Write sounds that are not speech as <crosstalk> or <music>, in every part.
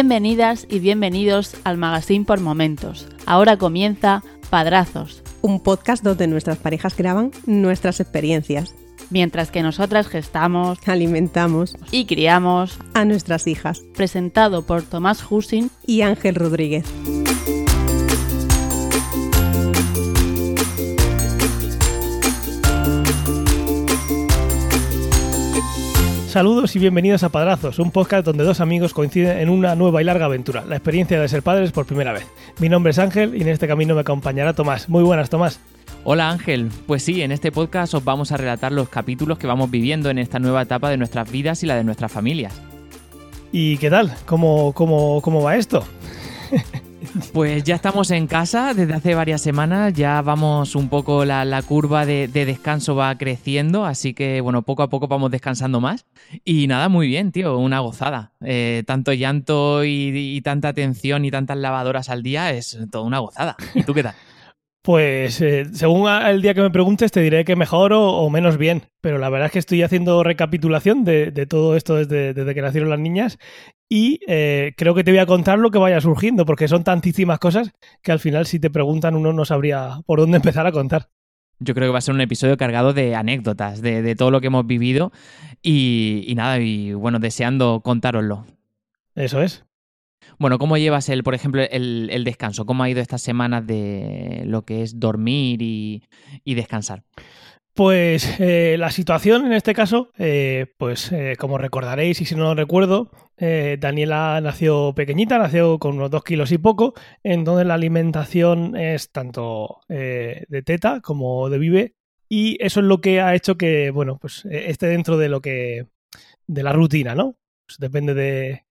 Bienvenidas y bienvenidos al Magazine por Momentos. Ahora comienza Padrazos, un podcast donde nuestras parejas graban nuestras experiencias. Mientras que nosotras gestamos, alimentamos y criamos a nuestras hijas. Presentado por Tomás Husin y Ángel Rodríguez. Saludos y bienvenidos a Padrazos, un podcast donde dos amigos coinciden en una nueva y larga aventura, la experiencia de ser padres por primera vez. Mi nombre es Ángel y en este camino me acompañará Tomás. Muy buenas, Tomás. Hola Ángel, pues sí, en este podcast os vamos a relatar los capítulos que vamos viviendo en esta nueva etapa de nuestras vidas y la de nuestras familias. ¿Y qué tal? ¿Cómo, cómo, cómo va esto? Pues ya estamos en casa desde hace varias semanas, ya vamos un poco, la, curva de, descanso va creciendo, así que bueno, poco a poco vamos descansando más. Y nada, muy bien, tío, una gozada. Eh, tanto llanto y, tanta atención y tantas lavadoras al día es toda una gozada. ¿Y tú qué tal? Pues eh, según el día que me preguntes te diré que mejor o, menos bien, pero la verdad es que estoy haciendo recapitulación de, todo esto desde, desde, que nacieron las niñas y eh, creo que te voy a contar lo que vaya surgiendo, porque son tantísimas cosas que al final si te preguntan uno no sabría por dónde <laughs> empezar a contar. Yo creo que va a ser un episodio cargado de anécdotas, de, todo lo que hemos vivido y, nada, y bueno, deseando contároslo. Eso es. Bueno, ¿cómo llevas el, por ejemplo, el, descanso? ¿Cómo ha ido estas semanas de lo que es dormir y descansar? Pues eh, la situación en este caso, eh, pues eh, como recordaréis y si no lo recuerdo, Daniela nació pequeñita, nació con unos dos kilos y poco, entonces la alimentación es tanto de teta como de vive y eso es lo que ha hecho que, bueno, pues esté dentro de lo que, de la rutina, ¿no? Pues depende de,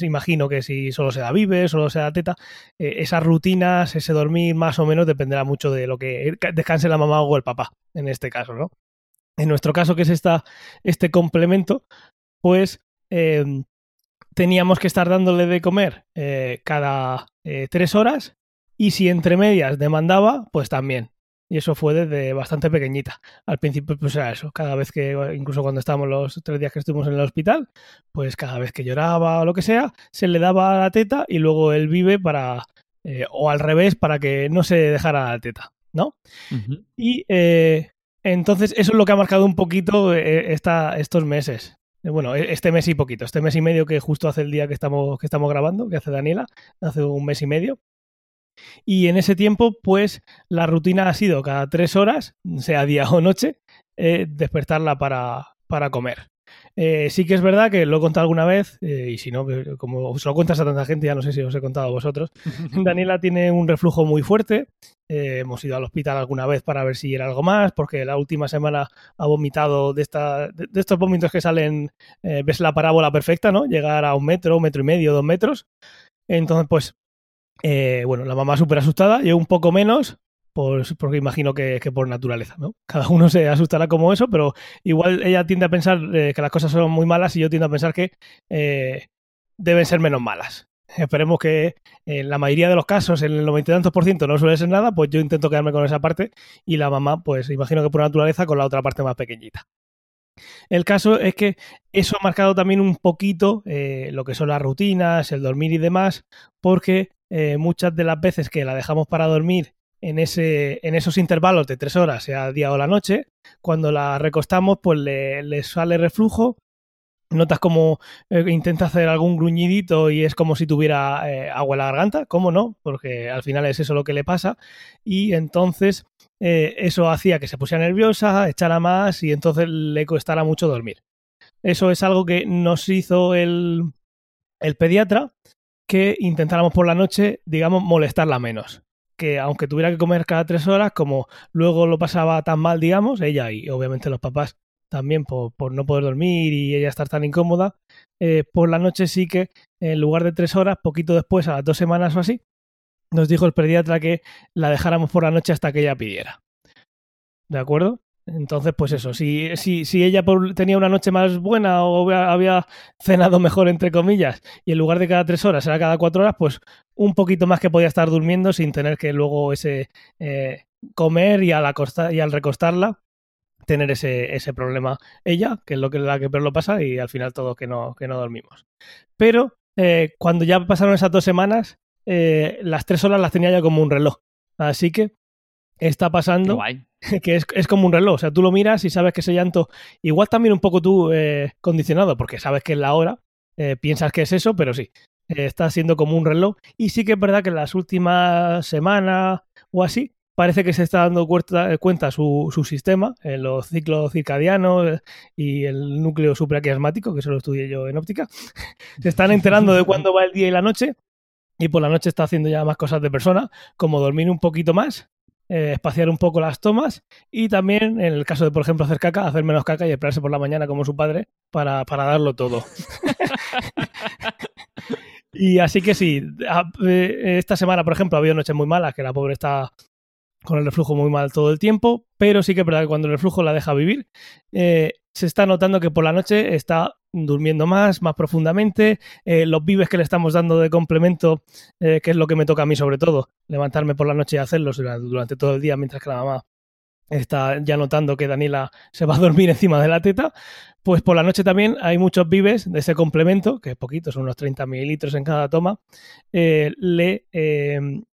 imagino que si solo se da vive, solo se da teta, eh, esas rutinas, ese dormir más o menos dependerá mucho de lo que descanse la mamá o el papá, en este caso, ¿no? En nuestro caso, que es esta, este complemento, pues em, teníamos que estar dándole de comer eh, cada eh, tres horas y si entre medias demandaba, pues también. Y eso fue desde bastante pequeñita. Al principio, pues era eso. Cada vez que, incluso cuando estábamos los tres días que estuvimos en el hospital, pues cada vez que lloraba o lo que sea, se le daba la teta y luego él vive para. Eh, o al revés, para que no se dejara la teta, ¿no? Y eh, entonces eso es lo que ha marcado un poquito eh, esta, estos meses. Bueno, e, este mes y poquito, este mes y medio que justo hace el día que estamos, que estamos grabando, que hace Daniela, hace un mes y medio. Y en ese tiempo, pues la rutina ha sido cada tres horas, sea día o noche, eh, despertarla para, para comer. Eh, sí que es verdad que lo he contado alguna vez, eh, y si no, como os lo cuentas a tanta gente, ya no sé si os he contado a vosotros. <laughs> Daniela tiene un reflujo muy fuerte. hemos ido al hospital alguna vez para ver si era algo más, porque la última semana ha vomitado de, esta, de, estos vómitos que salen, ves la parábola perfecta, ¿no? Llegar a un metro, un metro y medio, dos metros. Entonces, pues eh, bueno, la mamá súper asustada, yo un poco menos, pues, porque imagino que, por naturaleza, ¿no? Cada uno se asustará como eso, pero igual ella tiende a pensar eh, que las cosas son muy malas y yo tiendo a pensar que eh, deben ser menos malas. <laughs> Esperemos que en la mayoría de los casos, en el noventa y tantos por ciento, no suele ser nada, pues yo intento quedarme con esa parte y la mamá, pues imagino que por naturaleza, con la otra parte más pequeñita. El caso es que eso ha marcado también un poquito lo que son las rutinas, el dormir y demás, porque eh, muchas de las veces que la dejamos para dormir en, ese, en esos intervalos de tres horas, sea día o la noche, cuando la recostamos, pues le, sale reflujo. Notas como eh, intenta hacer algún gruñidito y es como si tuviera eh, agua en la garganta, ¿cómo no? Porque al final es eso lo que le pasa. Y entonces eso hacía que se pusiera nerviosa, echara más y entonces le costara mucho dormir. Eso es algo que nos hizo el, el pediatra que intentáramos por la noche, digamos, molestarla menos. Que aunque tuviera que comer cada tres horas, como luego lo pasaba tan mal, digamos, ella y obviamente los papás también por, no poder dormir y ella estar tan incómoda, eh, por la noche sí que en lugar de tres horas, poquito después, a las dos semanas o así, nos dijo el pediatra que la dejáramos por la noche hasta que ella pidiera. ¿De acuerdo? Entonces, pues eso, si, si, si ella tenía una noche más buena o había cenado mejor, entre comillas, y en lugar de cada tres horas era cada cuatro horas, pues un poquito más que podía estar durmiendo sin tener que luego ese eh, comer y al, y al recostarla tener ese, ese problema ella, que es lo que la que peor lo pasa, y al final todo que no, que no dormimos. Pero eh, cuando ya pasaron esas dos semanas, eh, las tres horas las tenía ya como un reloj. Así que está pasando <laughs> que es, es, como un reloj. O sea, tú lo miras y sabes que ese llanto, igual también un poco tú eh, condicionado, porque sabes que es la hora, eh, piensas que es eso, pero sí, eh, está siendo como un reloj. Y sí que es verdad que en las últimas semanas o así, parece que se está dando cuenta, cuenta su, su, sistema, en los ciclos circadianos y el núcleo supraquiasmático, que eso lo estudié yo en óptica. <laughs> se están enterando de cuándo va el día y la noche. Y por la noche está haciendo ya más cosas de persona, como dormir un poquito más, eh, espaciar un poco las tomas y también, en el caso de, por ejemplo, hacer caca, hacer menos caca y esperarse por la mañana como su padre para, para darlo todo. <laughs> y así que sí, eh, esta semana, por ejemplo, ha habido noches muy malas, que la pobre está con el reflujo muy mal todo el tiempo, pero sí que es verdad que cuando el reflujo la deja vivir, eh, se está notando que por la noche está durmiendo más, más profundamente, eh, los vives que le estamos dando de complemento, eh, que es lo que me toca a mí sobre todo, levantarme por la noche y hacerlos durante todo el día mientras que la mamá está ya notando que Daniela se va a dormir <laughs> encima de la teta, pues por la noche también hay muchos vives de ese complemento, que es poquito, son unos 30 mililitros en cada toma, eh, le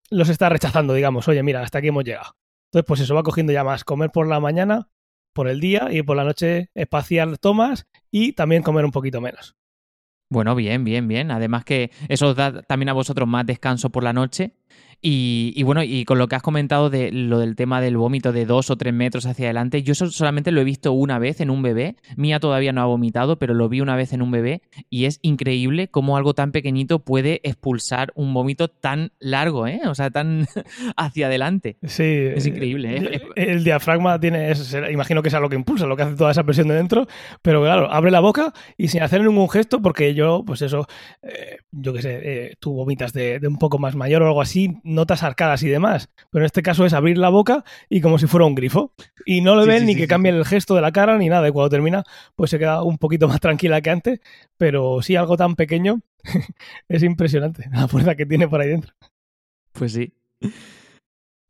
los está rechazando, digamos, oye, mira, hasta aquí hemos llegado. Entonces, pues eso va cogiendo ya más, comer por la mañana, por el día y por la noche espaciar tomas y también comer un poquito menos. Bueno, bien, bien, bien. Además que eso da también a vosotros más descanso por la noche y, bueno, y con lo que has comentado de lo del tema del vómito de dos o tres metros hacia adelante, yo eso solamente lo he visto una vez en un bebé. Mía todavía no ha vomitado, pero lo vi una vez en un bebé y es increíble cómo algo tan pequeñito puede expulsar un vómito tan largo, ¿eh? O sea, tan <laughs> hacia adelante. Sí. Es increíble, ¿eh? El diafragma tiene, imagino que es algo que impulsa, lo que hace toda esa presión de dentro, pero claro, abre la boca y sin hacer ningún gesto, porque yo, pues eso, eh, yo qué sé, eh, tú vomitas de, de un poco más mayor o algo así, notas arcadas y demás. Pero en este caso es abrir la boca y como si fuera un grifo. Y no le ven ni que cambie el gesto de la cara ni nada. Y cuando termina, pues se queda un poquito más tranquila que antes. Pero sí, algo tan pequeño <laughs> es impresionante la fuerza que tiene por ahí dentro. Pues sí.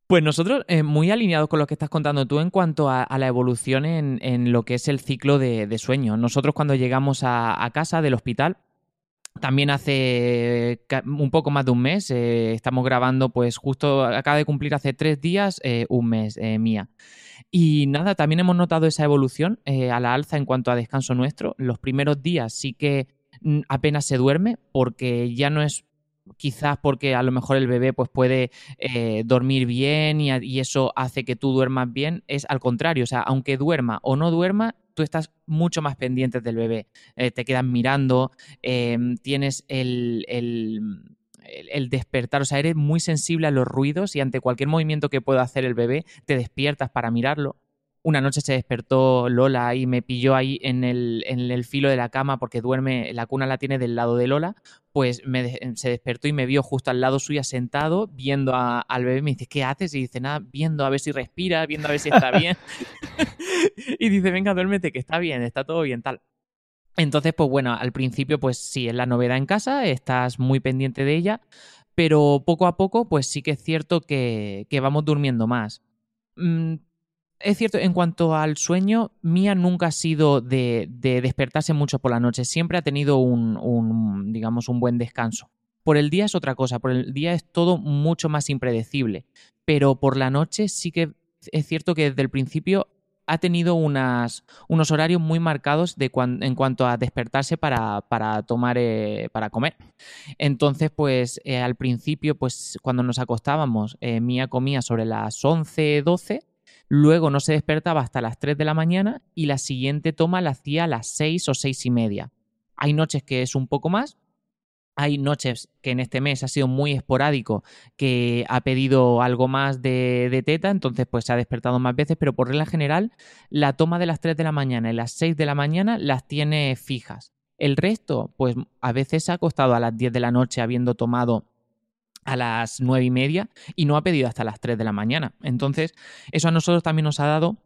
Pues nosotros, eh, muy alineados con lo que estás contando tú en cuanto a, la evolución en, lo que es el ciclo de, sueño. Nosotros cuando llegamos a, casa del hospital, también hace un poco más de un mes, eh, estamos grabando, pues justo acaba de cumplir hace tres días eh, un mes eh, mía. Y nada, también hemos notado esa evolución a la alza en cuanto a descanso nuestro. Los primeros días sí que mm, apenas se duerme porque ya no es quizás porque a lo mejor el bebé pues puede dormir bien y, y, eso hace que tú duermas bien, es al contrario, o sea, aunque duerma o no duerma, tú estás mucho más pendiente del bebé. Eh, te quedas mirando, em, tienes el, el, despertar, o sea, eres muy sensible a los ruidos y ante cualquier movimiento que pueda hacer el bebé, te despiertas para mirarlo. Una noche se despertó Lola y me pilló ahí en el, en el filo de la cama porque duerme, la cuna la tiene del lado de Lola, pues me, se despertó y me vio justo al lado suya sentado, viendo al bebé, me dice, ¿qué haces? Y dice, nada, viendo a ver si respira, viendo a ver si está bien. <laughs> <laughs> y dice, venga, duérmete, que está bien, está todo bien, tal. Entonces, pues bueno, al principio, pues sí, es la novedad en casa, estás muy pendiente de ella, pero poco a poco, pues sí que es cierto que, que vamos durmiendo más. Es cierto, en cuanto al sueño, Mía nunca ha sido de, despertarse mucho por la noche. Siempre ha tenido un, digamos, un buen descanso. Por el día es otra cosa, por el día es todo mucho más impredecible. Pero por la noche sí que es cierto que desde el principio ha tenido unos horarios muy marcados de en cuanto a despertarse para, para tomar, eh, para comer. Entonces, pues eh, al principio, pues cuando nos acostábamos, eh, Mía comía sobre las 11, 12 Luego no se despertaba hasta las 3 de la mañana y la siguiente toma la hacía a las 6 o 6 y media. Hay noches que es un poco más. Hay noches que en este mes ha sido muy esporádico, que ha pedido algo más de, teta, entonces pues se ha despertado más veces, pero por regla general la toma de las 3 de la mañana y las 6 de la mañana las tiene fijas. El resto, pues a veces se ha acostado a las 10 de la noche habiendo tomado a las nueve y media y no ha pedido hasta las 3 de la mañana. Entonces, eso a nosotros también nos ha dado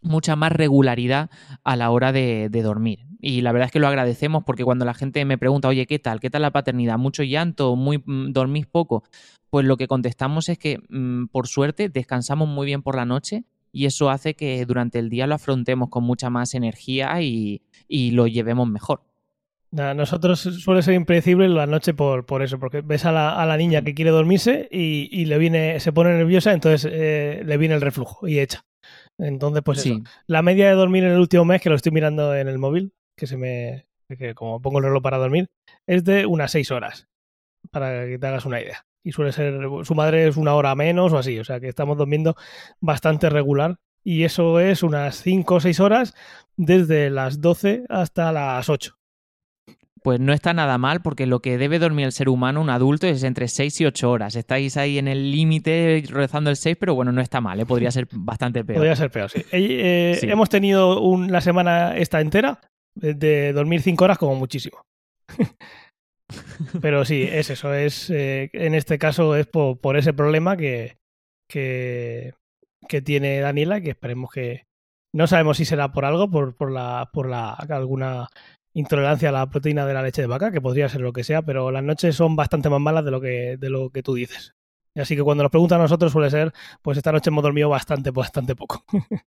mucha más regularidad a la hora de, dormir. Y la verdad es que lo agradecemos porque cuando la gente me pregunta, oye, ¿qué tal? ¿Qué tal la paternidad? ¿Mucho llanto? Muy, mm, ¿Dormís poco? Pues lo que contestamos es que, mm, por suerte, descansamos muy bien por la noche y eso hace que durante el día lo afrontemos con mucha más energía y lo llevemos mejor. Nosotros suele ser impredecible la noche por, por eso, porque ves a la, a la niña que quiere dormirse y, y, le viene, se pone nerviosa, entonces eh, le viene el reflujo y echa. Entonces, pues Sí. eso. La media de dormir en el último mes, que lo estoy mirando en el móvil, que se me. que como pongo el reloj para dormir, es de unas 6 horas. Para que te hagas una idea. Y suele ser. Su madre es una hora menos o así. O sea que estamos durmiendo bastante regular. Y eso es unas 5 o 6 horas desde las 12 hasta las 8. Pues no está nada mal porque lo que debe dormir el ser humano, un adulto, es entre 6 y 8 horas. Estáis ahí en el límite rozando el 6, pero bueno, no está mal, ¿eh? podría ser bastante peor. Podría ser peor, sí. Eh, Sí. Hemos tenido un- la semana esta entera de, de dormir 5 horas como muchísimo. <laughs> Pero sí, es eso. Es, eh, en este caso es por, por ese problema que, que, que tiene Daniela, que esperemos que... No sabemos si será por algo, por, por, la, por la, alguna intolerancia a la proteína de la leche de vaca, que podría ser lo que sea, pero las noches son bastante más malas de lo que, de lo que tú dices. Así que cuando nos preguntan a nosotros suele ser, pues esta noche hemos dormido bastante, bastante poco. <laughs>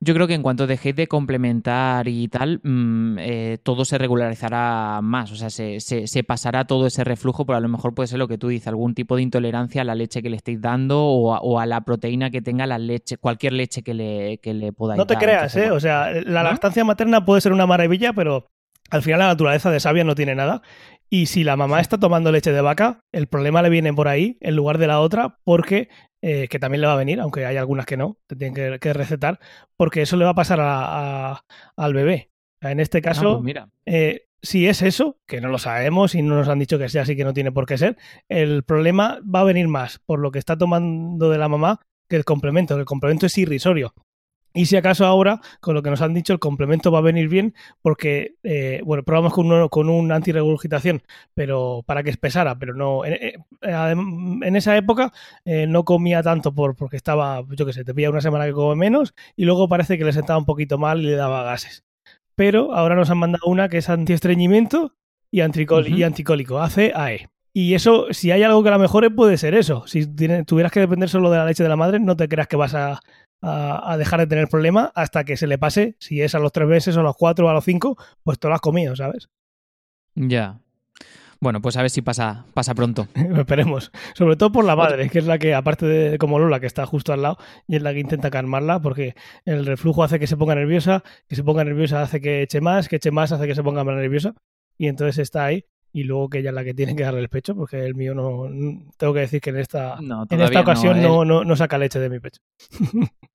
Yo creo que en cuanto dejéis de complementar y tal, mm, eh, todo se regularizará más. O sea, se, se- se pasará todo ese reflujo, pero a lo mejor puede ser lo que tú dices, algún tipo de intolerancia a la leche que le estéis dando o a, o a la proteína que tenga la leche, cualquier leche que le, que le podáis No te dar. creas, ¿eh? O sea, la ¿No? lactancia materna puede ser una maravilla, pero al final la naturaleza de sabia no tiene nada. Y si la mamá está tomando leche de vaca, el problema le viene por ahí en lugar de la otra, porque, eh, que también le va a venir, aunque hay algunas que no, te tienen que, que recetar, porque eso le va a pasar a- a- al bebé. En este ah, caso, pues mira. eh, si es eso, que no lo sabemos y no nos han dicho que sea así, que no tiene por qué ser, el problema va a venir más por lo que está tomando de la mamá que el complemento. que El complemento es irrisorio. Y si acaso ahora, con lo que nos han dicho, el complemento va a venir bien porque, eh, bueno, probamos con, uno, con un antirregurgitación, pero para que espesara, pero no. En, eh, adem- en esa época eh, no comía tanto por, porque estaba, yo qué sé, te pilla una semana que come menos y luego parece que le sentaba un poquito mal y le daba gases. Pero ahora nos han mandado una que es antiestreñimiento y, anticol- Ujú. y anticólico, ACAE. Y eso, si hay algo que la mejore, puede ser eso. Si tuvieras que depender solo de la leche de la madre, no te creas que vas a, a- a dejar de tener problema hasta que se le pase, si es a los tres meses o a los cuatro o a los cinco, pues te lo has comido, ¿sabes? Ya. Bueno, pues a ver si pasa, pasa pronto. <laughs> Esperemos. Sobre todo por la madre, que es la que, aparte de como Lola, que está justo al lado, y es la que intenta calmarla, porque el reflujo hace que se ponga nerviosa, que se ponga nerviosa hace que eche más, que eche más hace que se ponga más nerviosa, y entonces está ahí, y luego que ella es la que tiene que darle el pecho, porque el mío no. Tengo que decir que en esta, No, en esta ocasión no, no, no, no saca leche de mi pecho. <laughs>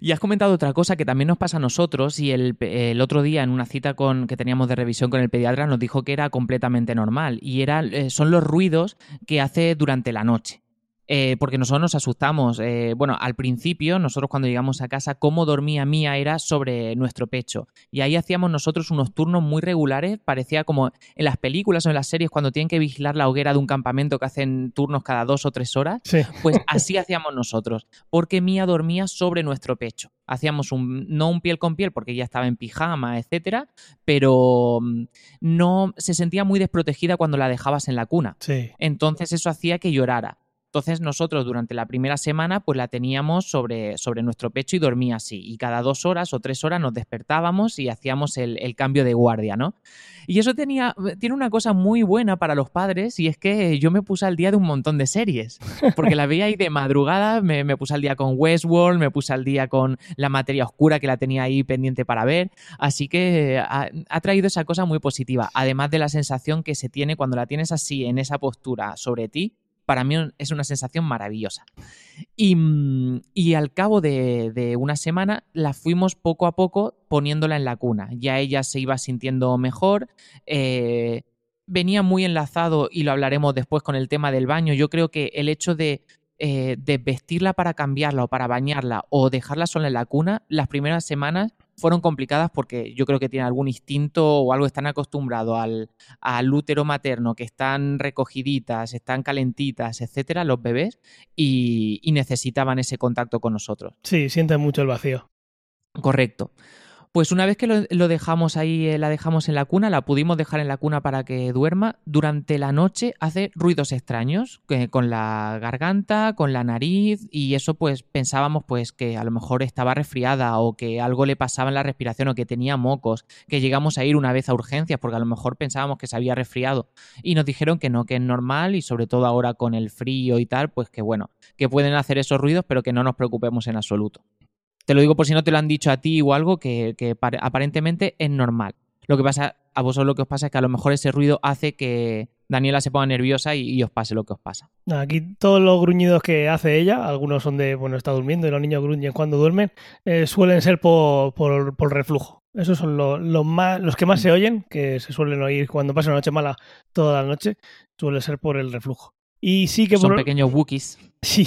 Y has comentado otra cosa que también nos pasa a nosotros y el, el otro día en una cita con, que teníamos de revisión con el pediatra nos dijo que era completamente normal y era, eh, son los ruidos que hace durante la noche. Eh, porque nosotros nos asustamos. Eh, bueno, al principio, nosotros cuando llegamos a casa, cómo dormía Mía era sobre nuestro pecho. Y ahí hacíamos nosotros unos turnos muy regulares. Parecía como en las películas o en las series cuando tienen que vigilar la hoguera de un campamento que hacen turnos cada dos o tres horas. Sí. Pues así hacíamos nosotros, porque Mía dormía sobre nuestro pecho. Hacíamos un, no un piel con piel porque ella estaba en pijama, etcétera, pero mm, no se sentía muy desprotegida cuando la dejabas en la cuna. Sí. Entonces eso hacía que llorara. Entonces nosotros durante la primera semana pues la teníamos sobre, sobre nuestro pecho y dormía así. Y cada dos horas o tres horas nos despertábamos y hacíamos el, el cambio de guardia, ¿no? Y eso tenía, tiene una cosa muy buena para los padres y es que yo me puse al día de un montón de series. Porque la veía ahí de madrugada, me, me puse al día con Westworld, me puse al día con La materia oscura que la tenía ahí pendiente para ver. Así que ha, ha traído esa cosa muy positiva. Además de la sensación que se tiene cuando la tienes así en esa postura sobre ti, para mí es una sensación maravillosa. Y, mm, y al cabo de, de, una semana la fuimos poco a poco poniéndola en la cuna. Ya ella se iba sintiendo mejor. Eh, venía muy enlazado, y lo hablaremos después con el tema del baño. Yo creo que el hecho de, eh, de vestirla para cambiarla o para bañarla o dejarla sola en la cuna, las primeras semanas fueron complicadas porque yo creo que tiene algún instinto o algo están acostumbrados al, al útero materno, que están recogiditas, están calentitas, etcétera, los bebés, y, y necesitaban ese contacto con nosotros. Sí, sienten mucho el vacío. Correcto. Pues una vez que lo, dejamos ahí, eh, la dejamos en la cuna, la pudimos dejar en la cuna para que duerma, durante la noche hace ruidos extraños, con la garganta, con la nariz, y eso pues pensábamos pues que a lo mejor estaba resfriada o que algo le pasaba en la respiración o que tenía mocos, que llegamos a ir una vez a urgencias porque a lo mejor pensábamos que se había resfriado y nos dijeron que no, que es normal y sobre todo ahora con el frío y tal, pues que bueno, que pueden hacer esos ruidos pero que no nos preocupemos en absoluto. Te lo digo por si no te lo han dicho a ti o algo que, aparentemente es normal. Lo que pasa, a vosotros lo que os pasa es que a lo mejor ese ruido hace que Daniela se ponga nerviosa y, os pase lo que os pasa. Aquí todos los gruñidos que hace ella, algunos son de, bueno, está durmiendo y los niños gruñen cuando duermen, eh, suelen ser por, por, reflujo. Esos son los, más, los que más se oyen, que se suelen oír cuando pasa una noche mala toda la noche, suele ser por el reflujo. Y sí que Son pequeños Wookiees. Sí,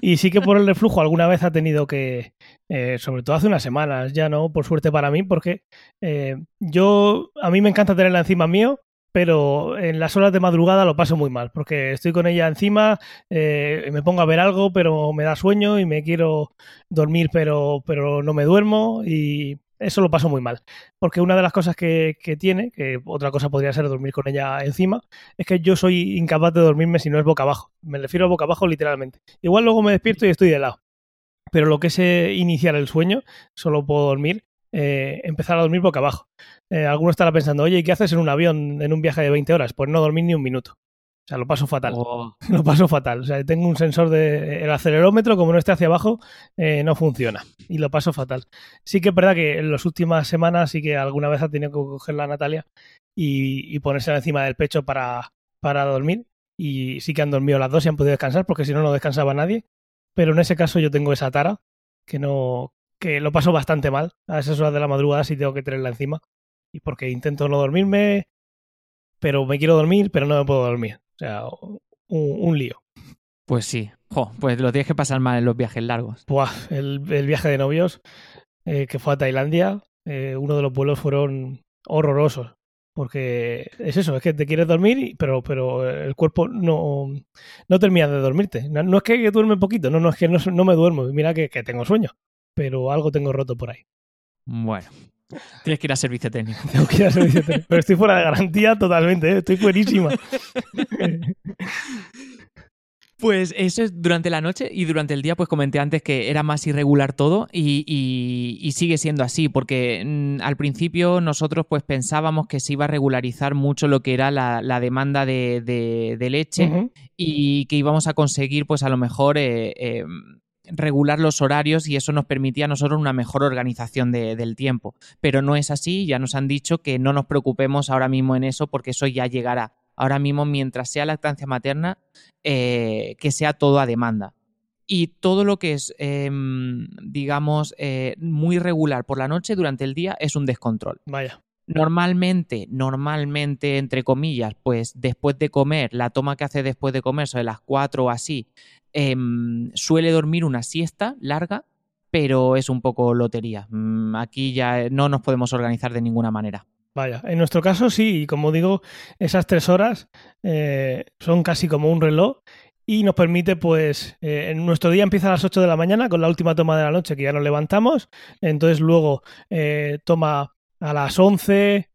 y sí que por el reflujo alguna vez ha tenido que, eh, sobre todo hace unas semanas, ya no, por suerte para mí, porque eh, yo, a mí me encanta tenerla encima mío, pero en las horas de madrugada lo paso muy mal, porque estoy con ella encima, eh, me pongo a ver algo, pero me da sueño y me quiero dormir, pero, pero no me duermo y eso lo paso muy mal. Porque una de las cosas que, tiene, que otra cosa podría ser dormir con ella encima, es que yo soy incapaz de dormirme si no es boca abajo. Me refiero a boca abajo literalmente. Igual luego me despierto y estoy de lado. Pero lo que es eh, iniciar el sueño, solo puedo dormir, eh, empezar a dormir boca abajo. Eh, alguno estará pensando, oye, ¿y qué haces en un avión en un viaje de 20 horas? Pues no dormir ni un minuto. O sea, lo paso fatal. Oh. <laughs> Lo paso fatal. O sea, tengo un sensor de. El acelerómetro, como no esté hacia abajo, eh, no funciona. Y lo paso fatal. Sí que es verdad que en las últimas semanas sí que alguna vez ha tenido que coger la Natalia y, ponerse encima del pecho para, para dormir. Y sí que han dormido las dos y han podido descansar, porque si no, no descansaba nadie. Pero en ese caso yo tengo esa tara que no. que lo paso bastante mal. A esas horas de la madrugada sí tengo que tenerla encima. Y porque intento no dormirme, pero me quiero dormir, pero no me puedo dormir. O sea, un, lío. Pues sí. pues lo tienes que pasar mal en los viajes largos. el, viaje de novios eh, que fue a Tailandia, eh, uno de los vuelos fueron horrorosos. Porque es eso, es que te quieres dormir, pero, pero el cuerpo no, no termina de dormirte. No, es que duerme poquito, no, no es que no, me duermo. Mira que, que tengo sueño, pero algo tengo roto por ahí. Bueno, Tienes que ir a servicio técnico. Tengo que ir a servicio técnico. Pero estoy fuera de garantía totalmente, ¿eh? estoy buenísima. <laughs> Pues eso es durante la noche y durante el día, pues comenté antes que era más irregular todo y, sigue siendo así, porque mm, al principio nosotros pues pensábamos que se iba a regularizar mucho lo que era la, demanda de, leche y que íbamos a conseguir pues a lo mejor eh, em, regular los horarios y eso nos permitía a nosotros una mejor organización del tiempo. Pero no es así, ya nos han dicho que no nos preocupemos ahora mismo en eso porque eso ya llegará. Ahora mismo, mientras sea lactancia materna, eh, que sea todo a demanda. Y todo lo que es, em, digamos, eh, muy regular por la noche durante el día es un descontrol. Vaya. Normalmente, normalmente, entre comillas, pues después de comer, la toma que hace después de comer, sobre las 4 o así, Em, suele dormir una siesta larga, pero es un poco lotería. Mm, aquí ya no nos podemos organizar de ninguna manera. Vaya, en nuestro caso sí, y como digo, esas tres horas eh, son casi como un reloj y nos permite, pues, eh, en nuestro día empieza a las 8 de la mañana con la última toma de la noche que ya nos levantamos, entonces luego eh, toma a las 11,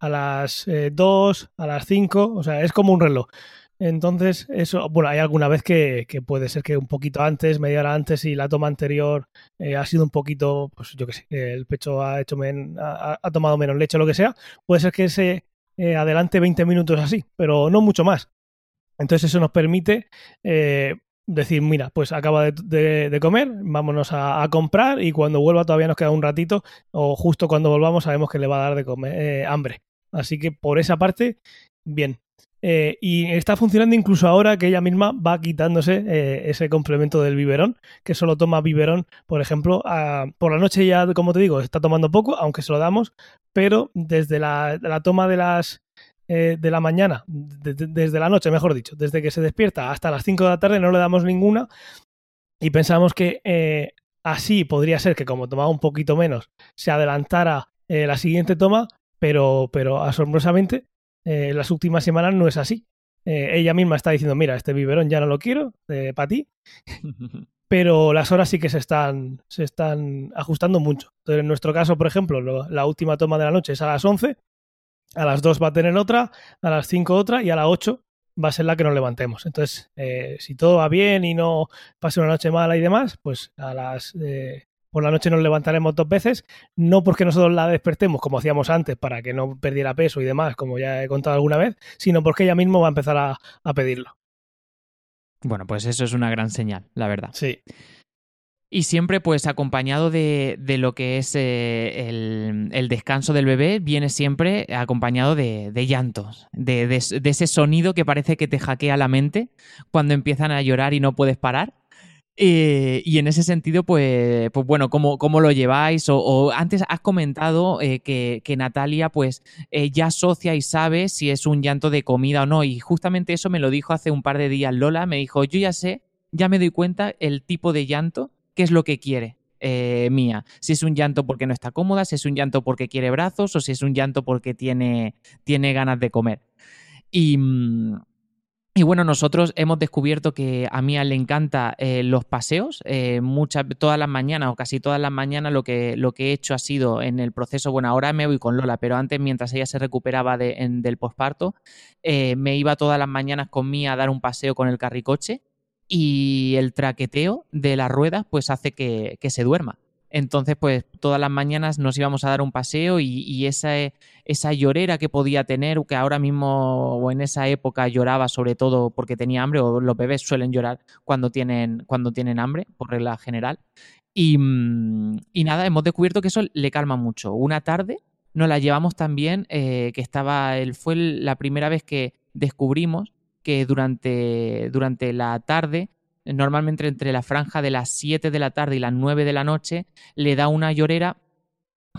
a las 2, a las 5, o sea, es como un reloj. Entonces, eso, bueno, hay alguna vez que, puede ser que un poquito antes, media hora antes, y la toma anterior eh, ha sido un poquito, pues yo qué sé, el pecho ha hecho ha, tomado menos leche o lo que sea, puede ser que se eh, adelante 20 minutos así, pero no mucho más. Entonces eso nos permite eh, decir, mira, pues acaba de, comer, vámonos a, comprar y cuando vuelva todavía nos queda un ratito o justo cuando volvamos sabemos que le va a dar de comer hambre. Así que por esa parte, bien. Eh, y está funcionando incluso ahora que ella misma va quitándose eh, ese complemento del biberón, que solo toma biberón, por ejemplo, por la noche ya, como te digo, está tomando poco, aunque se lo damos, pero desde la, toma de las eh, de la mañana, desde la noche, mejor dicho, desde que se despierta hasta las 5 de la tarde no le damos ninguna y pensamos que así podría ser que como tomaba un poquito menos se adelantara la siguiente toma, pero, pero asombrosamente eh, las últimas semanas no es así. ella misma está diciendo, mira, este biberón ya no lo quiero, para ti. <laughs> pero las horas sí que se están, se están ajustando mucho. Entonces, en nuestro caso, por ejemplo, la última toma de la noche es a las 11, a las 2 va a tener otra, a las 5 otra y a las 8 va a ser la que nos levantemos. Entonces, eh, si todo va bien y no pase una noche mala y demás, pues a las eh, por la noche nos levantaremos dos veces, no porque nosotros la despertemos como hacíamos antes para que no perdiera peso y demás, como ya he contado alguna vez, sino porque ella misma va a empezar a pedirlo. Bueno, pues eso es una gran señal, la verdad. Sí. Y siempre, pues, acompañado de, lo que es eh, el, descanso del bebé, viene siempre acompañado de, llantos, de, de, ese sonido que parece que te hackea la mente cuando empiezan a llorar y no puedes parar. Eh, y en ese sentido, pues, pues bueno, ¿cómo, cómo lo lleváis? O, antes has comentado eh, que, Natalia, pues, eh, ya asocia y sabe si es un llanto de comida o no. Y justamente eso me lo dijo hace un par de días Lola. Me dijo, yo ya sé, ya me doy cuenta el tipo de llanto, qué es lo que quiere. mía. Si es un llanto porque no está cómoda, si es un llanto porque quiere brazos o si es un llanto porque tiene, tiene ganas de comer. Y, mm, y bueno, nosotros hemos descubierto que a Mía le encanta eh, los paseos. Eh, muchas, todas las mañanas o casi todas las mañanas lo que, lo que he hecho ha sido en el proceso, bueno, ahora me voy con Lola, pero antes mientras ella se recuperaba del posparto, eh, me iba todas las mañanas con Mía a dar un paseo con el carricoche y el traqueteo de las ruedas pues hace que, que se duerma. Entonces, pues todas las mañanas nos íbamos a dar un paseo y, esa, esa, llorera que podía tener, que ahora mismo o en esa época lloraba sobre todo porque tenía hambre, o los bebés suelen llorar cuando tienen, cuando tienen hambre, por regla general. Y, mm, nada, hemos descubierto que eso le calma mucho. Una tarde nos la llevamos también, eh, que estaba, fue la primera vez que descubrimos que durante, durante la tarde normalmente entre la franja de las 7 de la tarde y las 9 de la noche, le da una llorera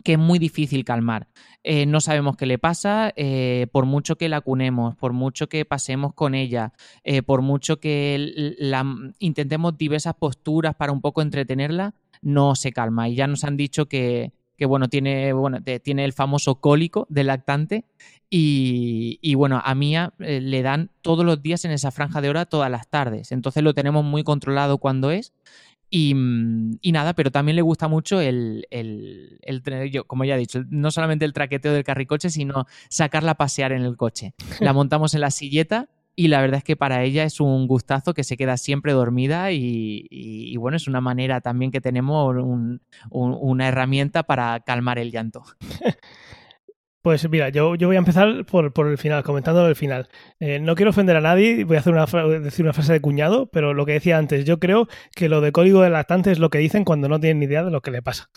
que es muy difícil calmar. Eh, no sabemos qué le pasa, eh, por mucho que la cunemos, por mucho que pasemos con ella, eh, por mucho que la, intentemos diversas posturas para un poco entretenerla, no se calma. Y ya nos han dicho que, que bueno, tiene, bueno, tiene el famoso cólico del lactante y, bueno, a Mía eh, le dan todos los días en esa franja de hora todas las tardes, entonces lo tenemos muy controlado cuando es y, mm, nada, pero también le gusta mucho el, el, como ya he dicho, no solamente el traqueteo del carricoche, sino sacarla a pasear en el coche. La montamos en la silleta y la verdad es que para ella es un gustazo que se queda siempre dormida y, bueno, es una manera también que tenemos una herramienta para calmar el llanto. <laughs> Pues mira, yo, yo voy a empezar por, por el final, comentando el final. Eh, no quiero ofender a nadie, voy a hacer una, decir una frase de cuñado, pero lo que decía antes, yo creo que lo de código de lactante es lo que dicen cuando no tienen ni idea de lo que le pasa.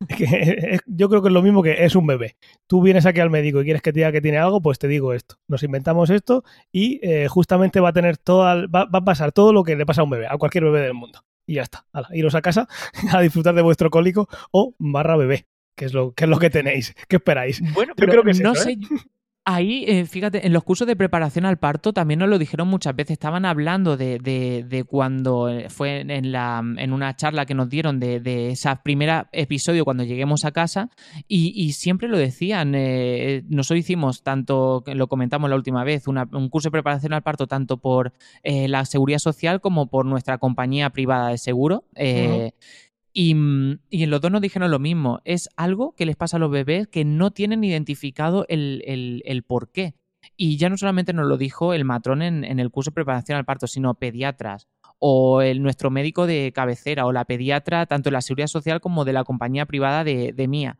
<laughs> yo creo que es lo mismo que es un bebé. Tú vienes aquí al médico y quieres que te diga que tiene algo, pues te digo esto. Nos inventamos esto y eh, justamente va a tener toda, va, va, a pasar todo lo que le pasa a un bebé, a cualquier bebé del mundo. Y ya está. iros a casa <laughs> a disfrutar de vuestro cólico o barra bebé. ¿Qué es lo, qué es lo que tenéis? <laughs> ¿Qué esperáis? Bueno, pero creo que no sé. ¿eh? Ahí, eh, fíjate, en los cursos de preparación al parto también nos lo dijeron muchas veces. Estaban hablando de, de, cuando eh, fue en, la, en una charla que nos dieron de, de ese primer episodio cuando lleguemos a casa y, siempre lo decían. nosotros hicimos tanto, lo comentamos la última vez, un curso de preparación al parto tanto por la seguridad social como por nuestra compañía privada de seguro. Y, en los dos nos dijeron lo mismo. Es algo que les pasa a los bebés que no tienen identificado el, el, por qué. Y ya no solamente nos lo dijo el matrón en, el curso de preparación al parto, sino pediatras o el, nuestro médico de cabecera o la pediatra, tanto de la seguridad social como de la compañía privada de, de Mía.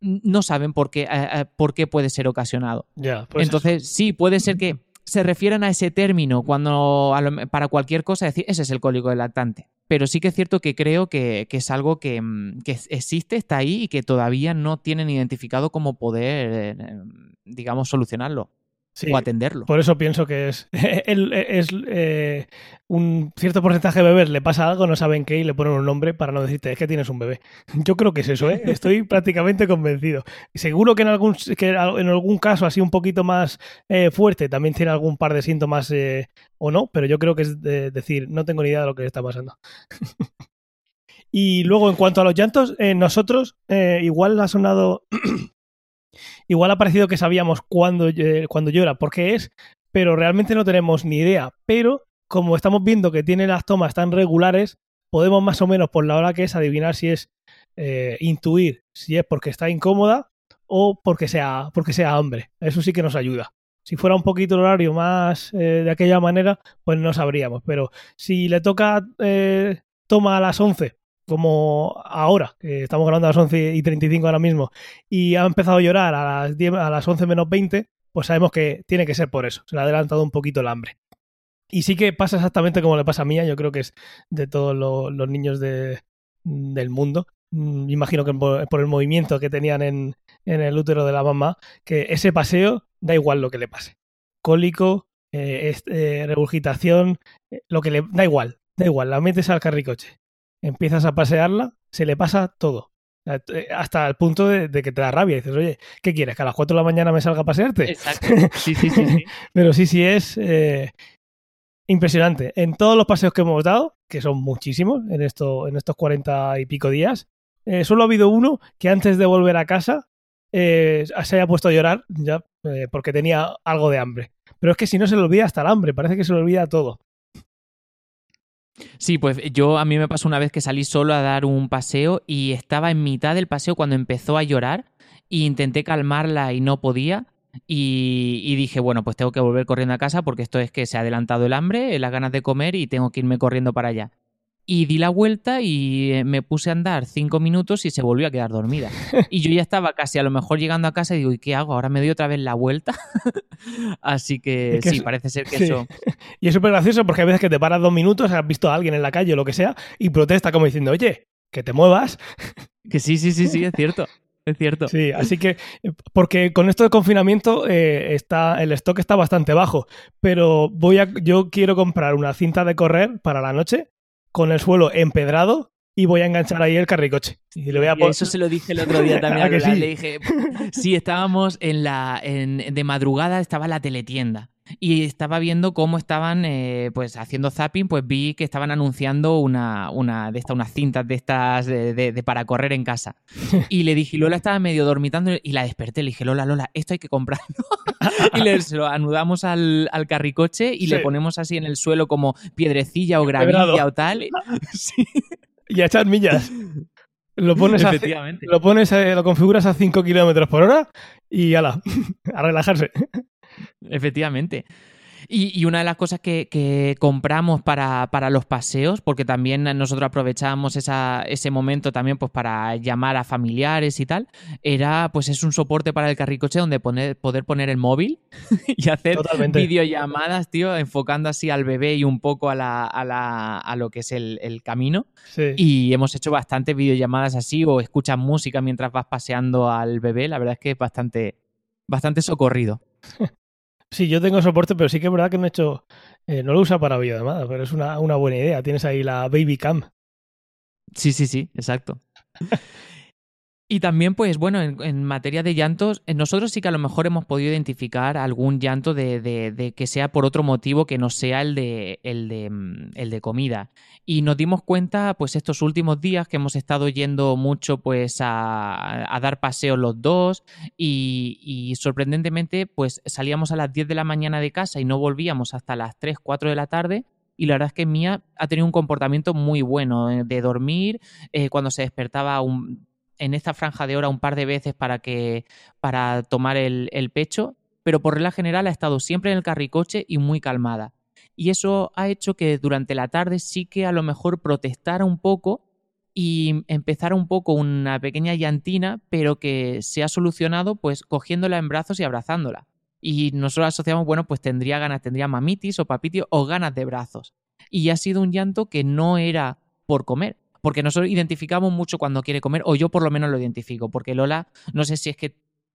No saben por qué, eh, por qué puede ser ocasionado. Pues Entonces, sí, puede ser que se refieran a ese término cuando para cualquier cosa decir ese es el cólico del lactante. Pero sí que es cierto que creo que, es algo mm, que, existe, está ahí y que todavía no tienen identificado cómo poder, eh, digamos, solucionarlo o atenderlo. Por eso pienso que es, <laughs> es eh, un cierto porcentaje de bebés le pasa algo, no saben qué y le ponen un nombre para no decirte es que tienes un bebé. <laughs> Yo creo que es eso, ¿eh? <laughs> estoy prácticamente convencido. Seguro que en algún, que en algún caso así un poquito más eh, fuerte también tiene algún par de síntomas o no, pero yo creo que es decir, no tengo ni idea de lo que está pasando. y luego en cuanto a los llantos, nosotros igual ha sonado <clears throat> igual ha parecido que sabíamos cuándo, eh, cuando llora, porque es pero realmente no tenemos ni idea. Pero como estamos viendo que tiene las tomas tan regulares, podemos más o menos por la hora que es adivinar si es eh, intuir si es porque está incómoda o porque sea, porque sea hambre. Eso sí que nos ayuda. Si fuera un poquito el horario más eh, de aquella manera, pues no sabríamos. Pero si le toca toma a las 11, como ahora, que estamos grabando a las 11 y 35 ahora mismo, y ha empezado a llorar a las, 10, a las 11 menos 20, pues sabemos que tiene que ser por eso. Se le ha adelantado un poquito el hambre. Y sí que pasa exactamente como le pasa a Mía, yo creo que es de todos los, niños de, del mundo. Mm, imagino que por, el movimiento que tenían en, en, el útero de la mamá, que ese paseo da igual lo que le pase. Cólico, eh, eh, regurgitación, eh, lo que le da igual, da igual, la metes al carricoche, empiezas a pasearla, se le pasa todo. Hasta el punto de, que te da rabia. dices, oye, ¿qué quieres? ¿Que a las 4 de la mañana me salga a pasearte? Exacto. Sí, sí, sí. <laughs> Pero sí, sí es impresionante. En todos los paseos que hemos dado, que son muchísimos en, esto, en estos cuarenta y pico días, eh, solo ha habido uno que antes de volver a casa eh, se haya puesto a llorar ya eh, porque tenía algo de hambre. Pero es que si no se le olvida hasta el hambre, parece que se le olvida todo. Sí, pues yo a mí me pasó una vez que salí solo a dar un paseo y estaba en mitad del paseo cuando empezó a llorar e intenté calmarla y no podía y, dije, bueno, pues tengo que volver corriendo a casa porque esto es que se ha adelantado el hambre, las ganas de comer y tengo que irme corriendo para allá. Y di la vuelta y eh, me puse a andar cinco minutos y se volvió a quedar dormida. <laughs> Y yo ya estaba casi a lo mejor llegando a casa y digo, ¿y qué hago? Ahora me doy otra vez la vuelta. <laughs> Así que, sí, parece ser que eso. <laughs> Y es súper gracioso porque a veces que te paras dos minutos, has visto a alguien en la calle o lo que sea y protesta como diciendo, oye, que te muevas. Que sí, sí, sí, sí, es cierto es cierto. Sí, así que, porque con esto de confinamiento eh, está, el stock está bastante bajo, pero voy a, yo quiero comprar una cinta de correr para la noche con el suelo empedrado y voy a enganchar ahí el carricoche. Y le voy a Eso se lo dije el otro día <laughs> también a. Le dije, sí, estábamos en la, en, de madrugada, estaba la teletienda y estaba viendo cómo estaban eh, pues haciendo zapping, pues vi que estaban anunciando una, una de estas, unas cintas de estas de, para correr en casa. <laughs> Y le dije, Lola estaba medio dormitando y la desperté. Le dije, Lola, Lola, esto hay que comprarlo. <laughs> y le lo anudamos al, al carricoche y le ponemos así en el suelo como piedrecilla o gravilla o tal. <laughs> Y a echar millas. Lo pones, a, lo, pones eh, lo configuras a 5 kilómetros por hora y ala, a relajarse. Efectivamente. Y, una de las cosas que, compramos para, los paseos, porque también nosotros aprovechábamos ese momento también pues para llamar a familiares y tal, era pues es un soporte para el carricoche donde poner, poder poner el móvil <laughs> y hacer videollamadas, tío, enfocando así al bebé y un poco a, la, a, lo que es el, camino. Y hemos hecho bastantes videollamadas así o escuchas música mientras vas paseando al bebé. La verdad es que es bastante, bastante socorrido. <laughs> Sí, yo tengo soporte, pero sí que es verdad que no he hecho. Eh, no lo usa para videollamada, pero es una, una buena idea. Tienes ahí la Baby Cam. Sí, sí, sí, exacto. <laughs> Y también, pues bueno, en, materia de llantos, eh, nosotros sí que a lo mejor hemos podido identificar algún llanto de, que sea por otro motivo que no sea el de, el de, mm, el de comida. Y nos dimos cuenta, pues estos últimos días que hemos estado yendo mucho pues a, dar paseos los dos y, y, sorprendentemente pues salíamos a las 10 de la mañana de casa y no volvíamos hasta las 3, 4 de la tarde y la verdad es que Mía ha tenido un comportamiento muy bueno eh, de dormir, eh, cuando se despertaba un, en esta franja de hora un par de veces para, que, para tomar el, pecho, pero por regla general ha estado siempre en el carricoche y muy calmada. Y eso ha hecho que durante la tarde sí que a lo mejor protestara un poco y empezara un poco una pequeña llantina, pero que se ha solucionado pues cogiéndola en brazos y abrazándola. Y nosotros asociamos, bueno, pues tendría ganas, tendría mamitis o papitis o ganas de brazos. Y ha sido un llanto que no era por comer, porque nosotros identificamos mucho cuando quiere comer, o yo por lo menos lo identifico, porque Lola, no sé si es que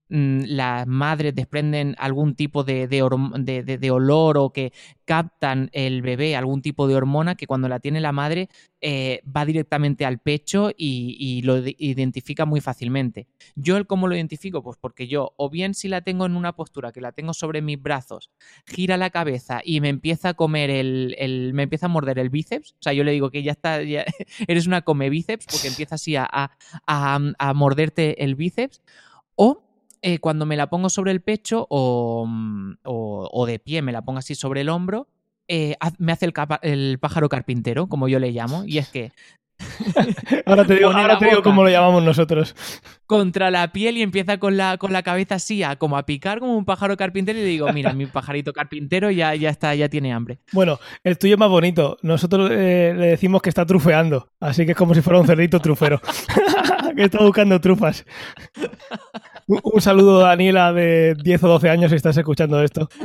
las madres desprenden algún tipo de, de, olor o que captan el bebé algún tipo de hormona que cuando la tiene la madre eh, va directamente al pecho y, lo identifica muy fácilmente. ¿Yo el cómo lo identifico? Pues porque yo, o bien si la tengo en una postura que la tengo sobre mis brazos, gira la cabeza y me empieza a comer el, me empieza a morder el bíceps, o sea, yo le digo que ya está, <laughs> eres una come bíceps porque empieza así a, a, a morderte el bíceps, o eh, cuando me la pongo sobre el pecho o, mm, o, o de pie, me la pongo así sobre el hombro, eh, me hace el, capa- el pájaro carpintero, como yo le llamo, y es que <laughs> Ahora te digo, ahora te digo cómo lo llamamos nosotros. contra la piel y empieza con la, con la cabeza así, a, como a picar como un pájaro carpintero, y le digo, mira, mi pajarito carpintero ya, ya está, ya tiene hambre. Bueno, el tuyo es más bonito. Nosotros eh, le decimos que está trufeando, así que es como si fuera un cerdito trufero. <laughs> que está buscando trufas. Un, un saludo, Daniela, de 10 o 12 años, si estás escuchando esto. <laughs>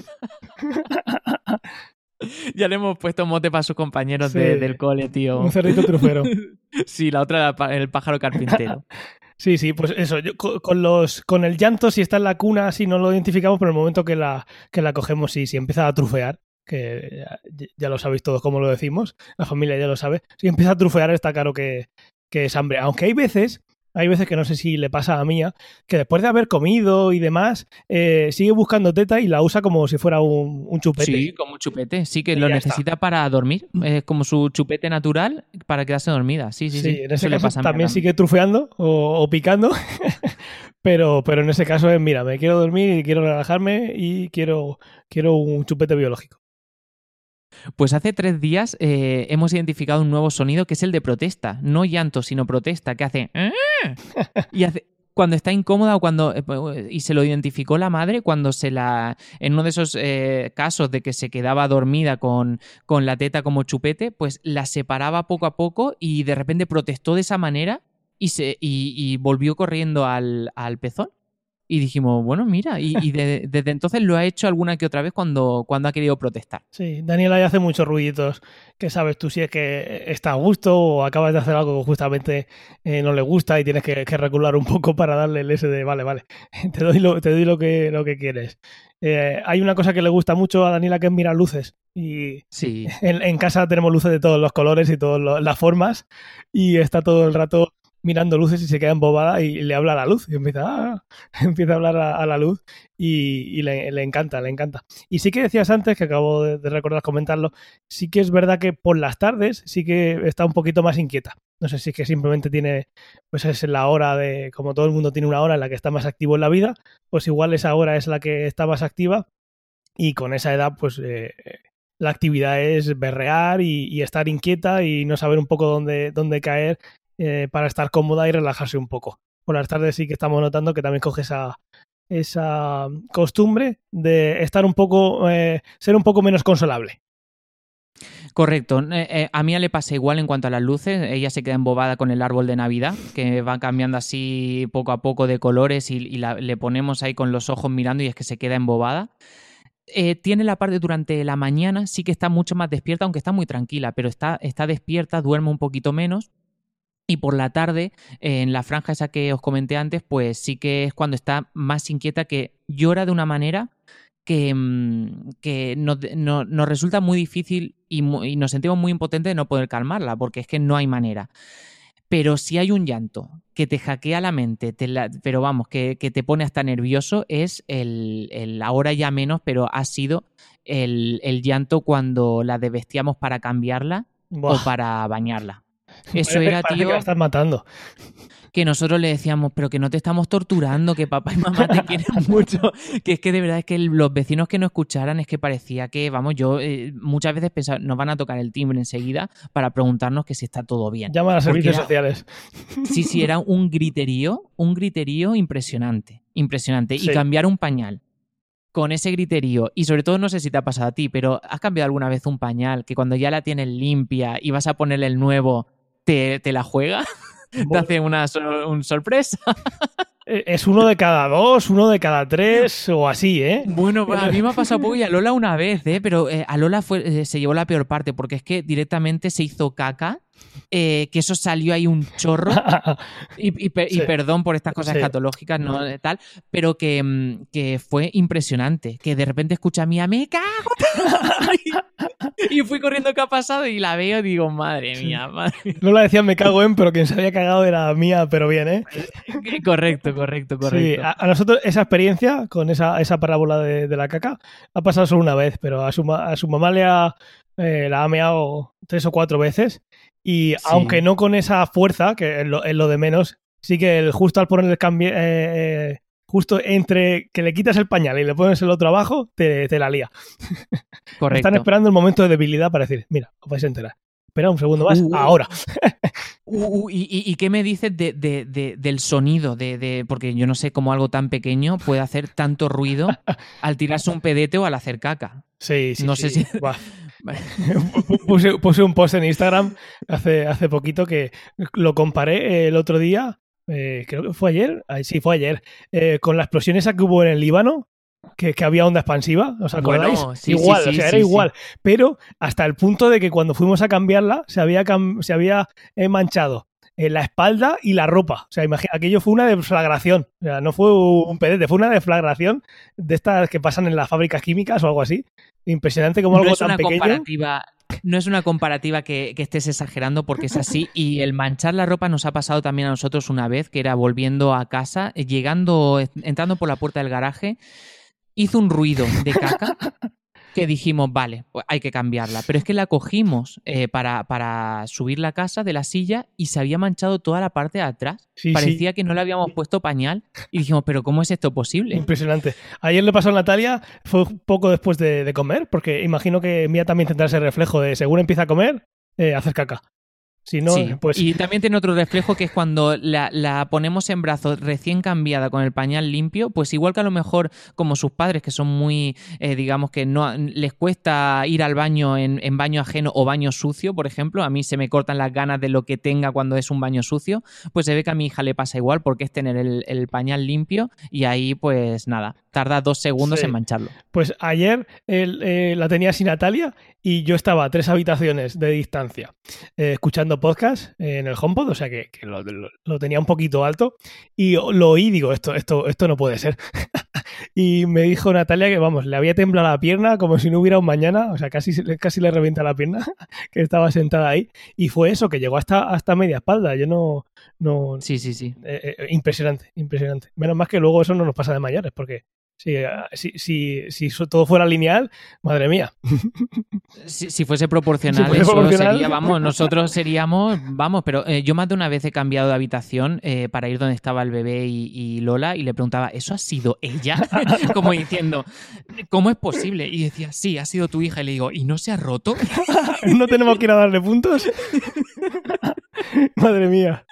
Ya le hemos puesto mote para sus compañeros Sí. de- del cole, tío. Un cerdito trufero. <laughs> Sí, la otra el pájaro carpintero. <laughs> Sí, sí, pues eso, yo, co- con, los, con el llanto, si está en la cuna, así no lo identificamos, pero en el momento que la, que la cogemos, sí, si empieza a trufear, que ya, ya lo sabéis todos cómo lo decimos, la familia ya lo sabe, si empieza a trufear está claro que, que es hambre. Aunque hay veces, hay veces que no sé si le pasa a Mía, que después de haber comido y demás, eh, sigue buscando teta y la usa como si fuera un, un chupete. Sí, como un chupete. Sí, que Y lo necesita para dormir. Es como su chupete natural para quedarse dormida. Sí, sí, sí. Sí, en ese Eso le caso pasa a mí también también. sigue trufeando o, o picando, <laughs> pero, pero en ese caso es, mira, me quiero dormir y quiero relajarme y quiero, quiero un chupete biológico. Pues hace tres días eh, hemos identificado un nuevo sonido que es el de protesta. No llanto, sino protesta, que hace... <laughs> Y hace... Cuando está incómoda o cuando... eh, pues, Y se lo identificó la madre cuando se la... En uno de esos eh, casos de que se quedaba dormida con, con la teta como chupete, pues la separaba poco a poco y de repente protestó de esa manera y, se, y, y volvió corriendo al, al pezón. Y dijimos, bueno, mira, y, y de- <laughs> desde entonces lo ha hecho alguna que otra vez cuando, cuando ha querido protestar. Sí, Daniela ya hace muchos ruiditos que sabes tú si es que está a gusto o acabas de hacer algo que justamente eh, no le gusta y tienes que, que recular un poco para darle el ese de vale, vale, <laughs> te doy lo, te doy lo, que, lo que quieres. Eh, hay una cosa que le gusta mucho a Daniela que es mirar luces y Sí. <laughs> en, en casa tenemos luces de todos los colores y todas las formas y está todo el rato mirando luces y se queda embobada y le habla a la luz y empieza, "Ah", <laughs> a hablar a, la luz y, le, encanta, le encanta. Y sí que decías antes, que acabo de, de recordar comentarlo, sí que es verdad que por las tardes sí que está un poquito más inquieta. No sé si es que simplemente tiene, pues es la hora de, como todo el mundo tiene una hora en la que está más activo en la vida, pues igual esa hora es la que está más activa y con esa edad pues eh, la actividad es berrear y, y estar inquieta y no saber un poco dónde, dónde caer eh, para estar cómoda y relajarse un poco. Por las tardes sí que estamos notando que también coge esa, esa costumbre de estar un poco, eh, ser un poco menos consolable. Correcto. Eh, a Mía le pasa igual en cuanto a las luces. Ella se queda embobada con el árbol de Navidad, que va cambiando así poco a poco de colores y, le ponemos ahí con los ojos mirando y es que se queda embobada. Tiene la parte durante la mañana, sí que está mucho más despierta, aunque está muy tranquila, pero está, está despierta, duerme un poquito menos. Y por la tarde, en la franja esa que os comenté antes, pues sí que es cuando está más inquieta, que llora de una manera que, mm, que nos, no- nos resulta muy difícil y, nos sentimos muy impotentes de no poder calmarla, porque es que no hay manera. Pero si hay un llanto que te hackea la mente, te la- pero vamos, que, que te pone hasta nervioso, es el, el ahora ya menos, pero ha sido el, el llanto cuando la desvestíamos para cambiarla Buah, o para bañarla. <laughs> Eso parece- era, parece tío, que la estás matando. que nosotros le decíamos, pero que no te estamos torturando, que papá y mamá te quieren <laughs> mucho. Que es que de verdad es que el- los vecinos que no escucharan es que parecía que, vamos, yo eh, muchas veces pensaba, nos van a tocar el timbre enseguida para preguntarnos que si está todo bien. Llama a los Porque servicios era- sociales. Sí, sí, era un griterío, un griterío impresionante, impresionante. Sí. Y cambiar un pañal con ese griterío, y sobre todo no sé si te ha pasado a ti, pero ¿has cambiado alguna vez un pañal que cuando ya la tienes limpia y vas a ponerle el nuevo, te, te la juega? <laughs> ¿Te hace una un sorpresa? eh, es uno de cada dos, uno de cada tres o así, ¿eh? Bueno, <laughs> a mí me ha pasado poco y a Lola una vez, ¿eh? pero eh, a Lola fue, eh, se llevó la peor parte porque es que directamente se hizo caca, eh, que eso salió ahí un chorro. <laughs> Y, y per- y Sí. perdón por estas cosas Sí. escatológicas, no tal, pero que, mm, que fue impresionante. Que de repente escucha a Mía, me cago. <laughs> y, fui corriendo qué ha pasado y la veo y digo, madre Sí. mía, madre mía. No la decían me cago en, pero quien se había cagado era mía, pero bien, ¿eh? <laughs> Correcto, correcto, Sí, correcto. a, a nosotros esa experiencia con esa, esa parábola de, de la caca ha pasado solo una vez, pero a su, a su mamá le ha, eh, la ha meado tres o cuatro veces y Sí. aunque no con esa fuerza, que es lo, es lo de menos, sí que el, justo al poner el cambio, eh, justo entre que le quitas el pañal y le pones el otro abajo, te, te la lía. <laughs> Correcto. Están esperando el momento de debilidad para decir, mira, os vais a enterar. Espera un segundo más, Uh, ahora. <laughs> Uh, uh, y, qué me dices de, de- de- del sonido? De, de- porque yo no sé cómo algo tan pequeño puede hacer tanto ruido <laughs> al tirarse un pedete o al hacer caca. Sí, sí. No sí. sé si-. <laughs> puse, puse un post en Instagram hace, hace poquito que lo comparé el otro día, eh, creo que fue ayer, Ay, sí, fue ayer, eh, con la explosión esa que hubo en el Líbano, que, que había onda expansiva, ¿os acordáis? sí, igual, sí, o sea, sí, era igual, pero hasta el punto de que cuando fuimos a cambiarla se había, cam- se había eh, manchado en la espalda y la ropa. O sea, imagina, aquello fue una deflagración. O sea, no fue un pedete, fue una deflagración de estas que pasan en las fábricas químicas o algo así. Impresionante como No algo es tan una pequeño. comparativa. No es una comparativa que, que estés exagerando porque es así. Y el manchar la ropa nos ha pasado también a nosotros una vez, que era volviendo a casa, eh, llegando, eh, entrando por la puerta del garaje, hizo un ruido de caca <laughs> que dijimos, vale, pues hay que cambiarla. Pero es que la cogimos eh, para, para subir la casa de la silla y se había manchado toda la parte de atrás. Sí, sí. Parecía que no le habíamos puesto pañal y dijimos, pero ¿cómo es esto posible? Impresionante. Ayer le pasó a Natalia, fue poco después de, de comer, porque imagino que Mía también tendrá ese reflejo de según empieza a comer, eh, hacer caca. Si no, Sí, pues Y también tiene otro reflejo que es cuando la, la ponemos en brazos recién cambiada con el pañal limpio, pues igual que a lo mejor como sus padres que son muy, eh, digamos que no les cuesta ir al baño en, en baño ajeno o baño sucio, por ejemplo, a mí se me cortan las ganas de lo que tenga cuando es un baño sucio, pues se ve que a mi hija le pasa igual porque es tener el, el pañal limpio y ahí pues nada, tarda dos segundos Sí. en mancharlo. Pues ayer él, eh, la tenía sin Natalia y yo estaba a tres habitaciones de distancia eh, escuchando podcast en el HomePod, o sea que, que lo, lo- lo tenía un poquito alto y lo oí y digo, esto, esto, esto no puede ser. <laughs> y me dijo Natalia que, vamos, le había temblado la pierna como si no hubiera un mañana, o sea, casi, casi le revienta la pierna, <laughs> que estaba sentada ahí. Y fue eso, que llegó hasta, hasta media espalda. Yo no... no Sí, sí, sí. eh, eh, impresionante, impresionante. Menos más que luego eso no nos pasa de mayores, porque si, eh, si, si, si eso todo fuera lineal, madre mía. Si, si fuese proporcional, Si fuese eso proporcional. sería, vamos, nosotros seríamos, vamos, pero eh, yo más de una vez he cambiado de habitación eh, para ir donde estaba el bebé y, y Lola y le preguntaba, ¿eso ha sido ella? <laughs> Como diciendo, ¿cómo es posible? Y decía, sí, ha sido tu hija. Y le digo, ¿y no se ha roto? <laughs> no tenemos que ir a darle puntos. <laughs> madre mía.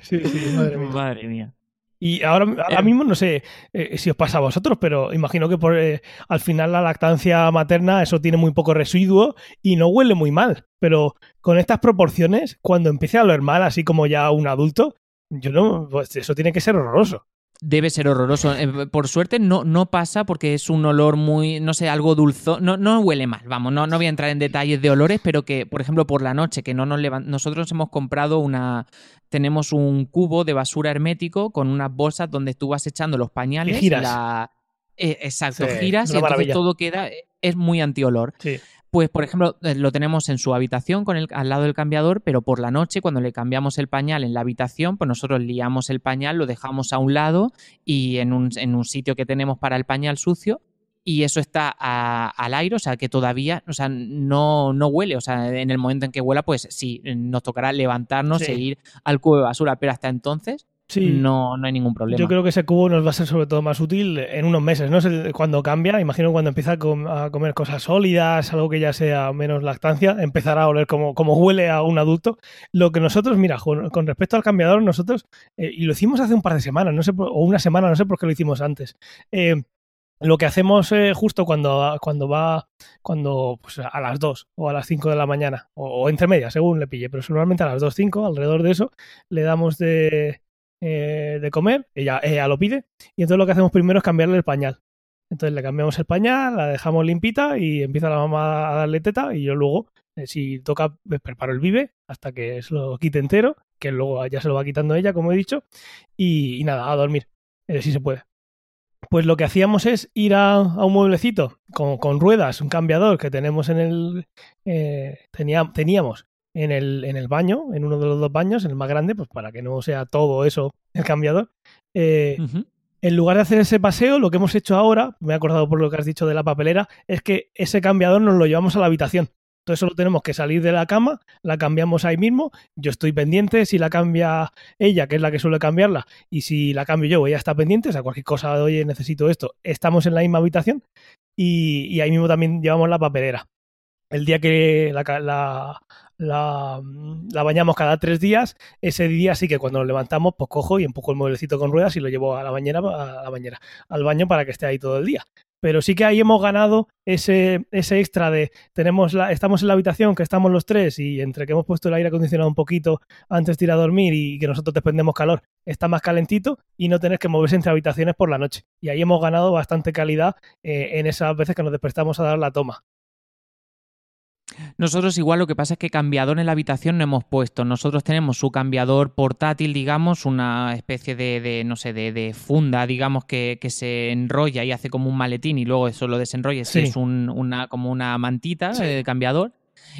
Sí, sí, madre mía. Madre mía. Y ahora, ahora Eh. mismo no sé eh, si os pasa a vosotros, pero imagino que por, eh, al final la lactancia materna eso tiene muy poco residuo y no huele muy mal. Pero con estas proporciones, cuando empiece a oler mal, así como ya un adulto, yo no, pues eso tiene que ser horroroso. Debe ser horroroso. Eh, Por suerte no, no pasa porque es un olor muy, no sé, algo dulzo. No, no huele mal, vamos, no, no voy a entrar en detalles de olores, pero que, por ejemplo, por la noche, que no nos levan- Nosotros hemos comprado una. Tenemos un cubo de basura hermético con unas bolsas donde tú vas echando los pañales. Y giras. la- eh, exacto, Sí, giras y entonces maravilla. todo queda. Es muy antiolor. Sí. Pues, por ejemplo, eh, lo tenemos en su habitación con el, al lado del cambiador, pero por la noche, cuando le cambiamos el pañal en la habitación, pues nosotros liamos el pañal, lo dejamos a un lado y en un, en un sitio que tenemos para el pañal sucio. Y eso está a- al aire, o sea, que todavía, o sea, no, no huele. O sea, en el momento en que huela, pues sí, nos tocará levantarnos Sí. e ir al cubo de basura, pero hasta entonces Sí. no, no hay ningún problema. Yo creo que ese cubo nos va a ser sobre todo más útil en unos meses, ¿no? sé Cuando cambia, imagino cuando empieza a, com- a comer cosas sólidas, algo que ya sea menos lactancia, empezará a oler como, como huele a un adulto. Lo que nosotros, mira, con, respecto al cambiador, nosotros, eh, y lo hicimos hace un par de semanas, no sé, por- o una semana, no sé por qué lo hicimos antes. Eh, lo que hacemos eh, justo cuando, cuando va, cuando pues, a las 2 o a las 5 de la mañana, o, o entre medias, según le pille, pero normalmente a las 2, 5, alrededor de eso, le damos de, eh, de comer, ella, ella lo pide, y entonces lo que hacemos primero es cambiarle el pañal. Entonces le cambiamos el pañal, la dejamos limpita y empieza la mamá a darle teta y yo luego, eh, si toca, eh, preparo el vive hasta que se lo quite entero, que luego ya se lo va quitando ella, como he dicho, y, nada, a dormir, eh, si se puede. Pues lo que hacíamos es ir a, a un mueblecito con, con ruedas, un cambiador que tenemos en el... eh, tenía- teníamos en el, en el baño, en uno de los dos baños, el más grande, pues para que no sea todo eso el cambiador. Eh, en lugar de hacer ese paseo, lo que hemos hecho ahora, me he acordado por lo que has dicho de la papelera, es que ese cambiador nos lo llevamos a la habitación. Entonces solo tenemos que salir de la cama, la cambiamos ahí mismo, yo estoy pendiente, si la cambia ella, que es la que suele cambiarla, y si la cambio yo, ella está pendiente, o sea, cualquier cosa de, oye, necesito esto, estamos en la misma habitación y, ahí mismo también llevamos la papelera. El día que la, la, la, bañamos cada tres días. Ese día sí que cuando nos levantamos, pues cojo y empujo el mueblecito con ruedas y lo llevo a la bañera, a la bañera, al baño para que esté ahí todo el día. Pero sí que ahí hemos ganado ese, ese extra de tenemos la, estamos en la habitación, que estamos los tres, y entre que hemos puesto el aire acondicionado un poquito antes de ir a dormir y que nosotros dependemos calor, está más calentito y no tener que moverse entre habitaciones por la noche. Y ahí hemos ganado bastante calidad eh, en esas veces que nos despertamos a dar la toma. Nosotros igual lo que pasa es que cambiador en la habitación no hemos puesto. Nosotros tenemos su cambiador portátil, digamos, una especie de, no sé, de, funda, digamos, que, se enrolla y hace como un maletín y luego eso lo desenrolla. Es una, como una mantita de cambiador.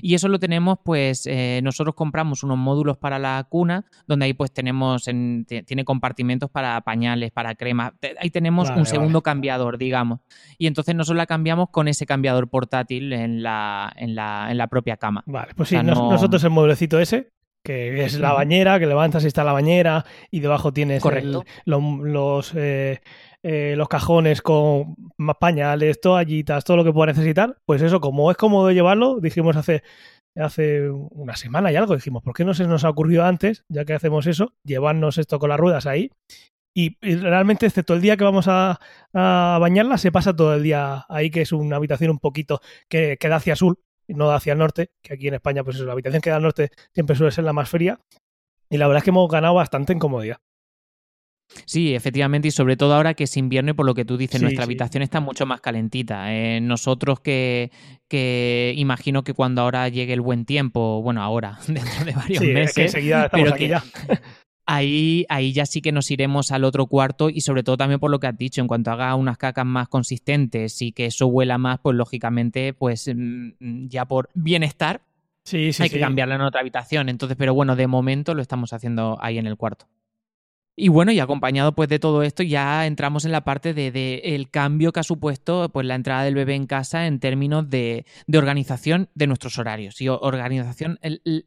Y eso lo tenemos, pues eh, nosotros compramos unos módulos para la cuna, donde ahí pues tenemos, tiene compartimentos para pañales, para crema. Ahí tenemos un segundo cambiador, digamos. Y entonces nosotros la cambiamos con ese cambiador portátil en la, en la, en la propia cama. Vale, pues sí, nosotros el mueblecito ese, que es la bañera, que levantas y está la bañera y debajo tienes los, eh, eh, los cajones con más pañales, toallitas, todo lo que pueda necesitar, pues eso, como es cómodo llevarlo, dijimos hace, hace una semana y algo, dijimos, ¿por qué no se nos ha ocurrido antes, ya que hacemos eso, llevarnos esto con las ruedas ahí? Y, realmente, excepto el día que vamos a, bañarla, se pasa todo el día ahí, que es una habitación un poquito que, queda hacia sur, no hacia el norte, que aquí en España, pues eso, la habitación que da al norte siempre suele ser la más fría. Y la verdad es que hemos ganado bastante en comodidad. Sí, efectivamente, y sobre todo ahora que es invierno y por lo que tú dices, nuestra habitación está mucho más calentita. Eh, nosotros que, que imagino que cuando ahora llegue el buen tiempo, bueno, ahora, <laughs> dentro de varios meses, pero que, ya. <laughs> Ahí, ahí ya sí que nos iremos al otro cuarto y sobre todo también por lo que has dicho, en cuanto haga unas cacas más consistentes y que eso huela más, pues lógicamente, pues mm, ya por bienestar, sí, hay que cambiarla en otra habitación. Entonces, pero bueno, de momento lo estamos haciendo ahí en el cuarto. Y bueno, y acompañado pues de todo esto, ya entramos en la parte de, el cambio que ha supuesto pues la entrada del bebé en casa en términos de, organización de nuestros horarios y organización, el,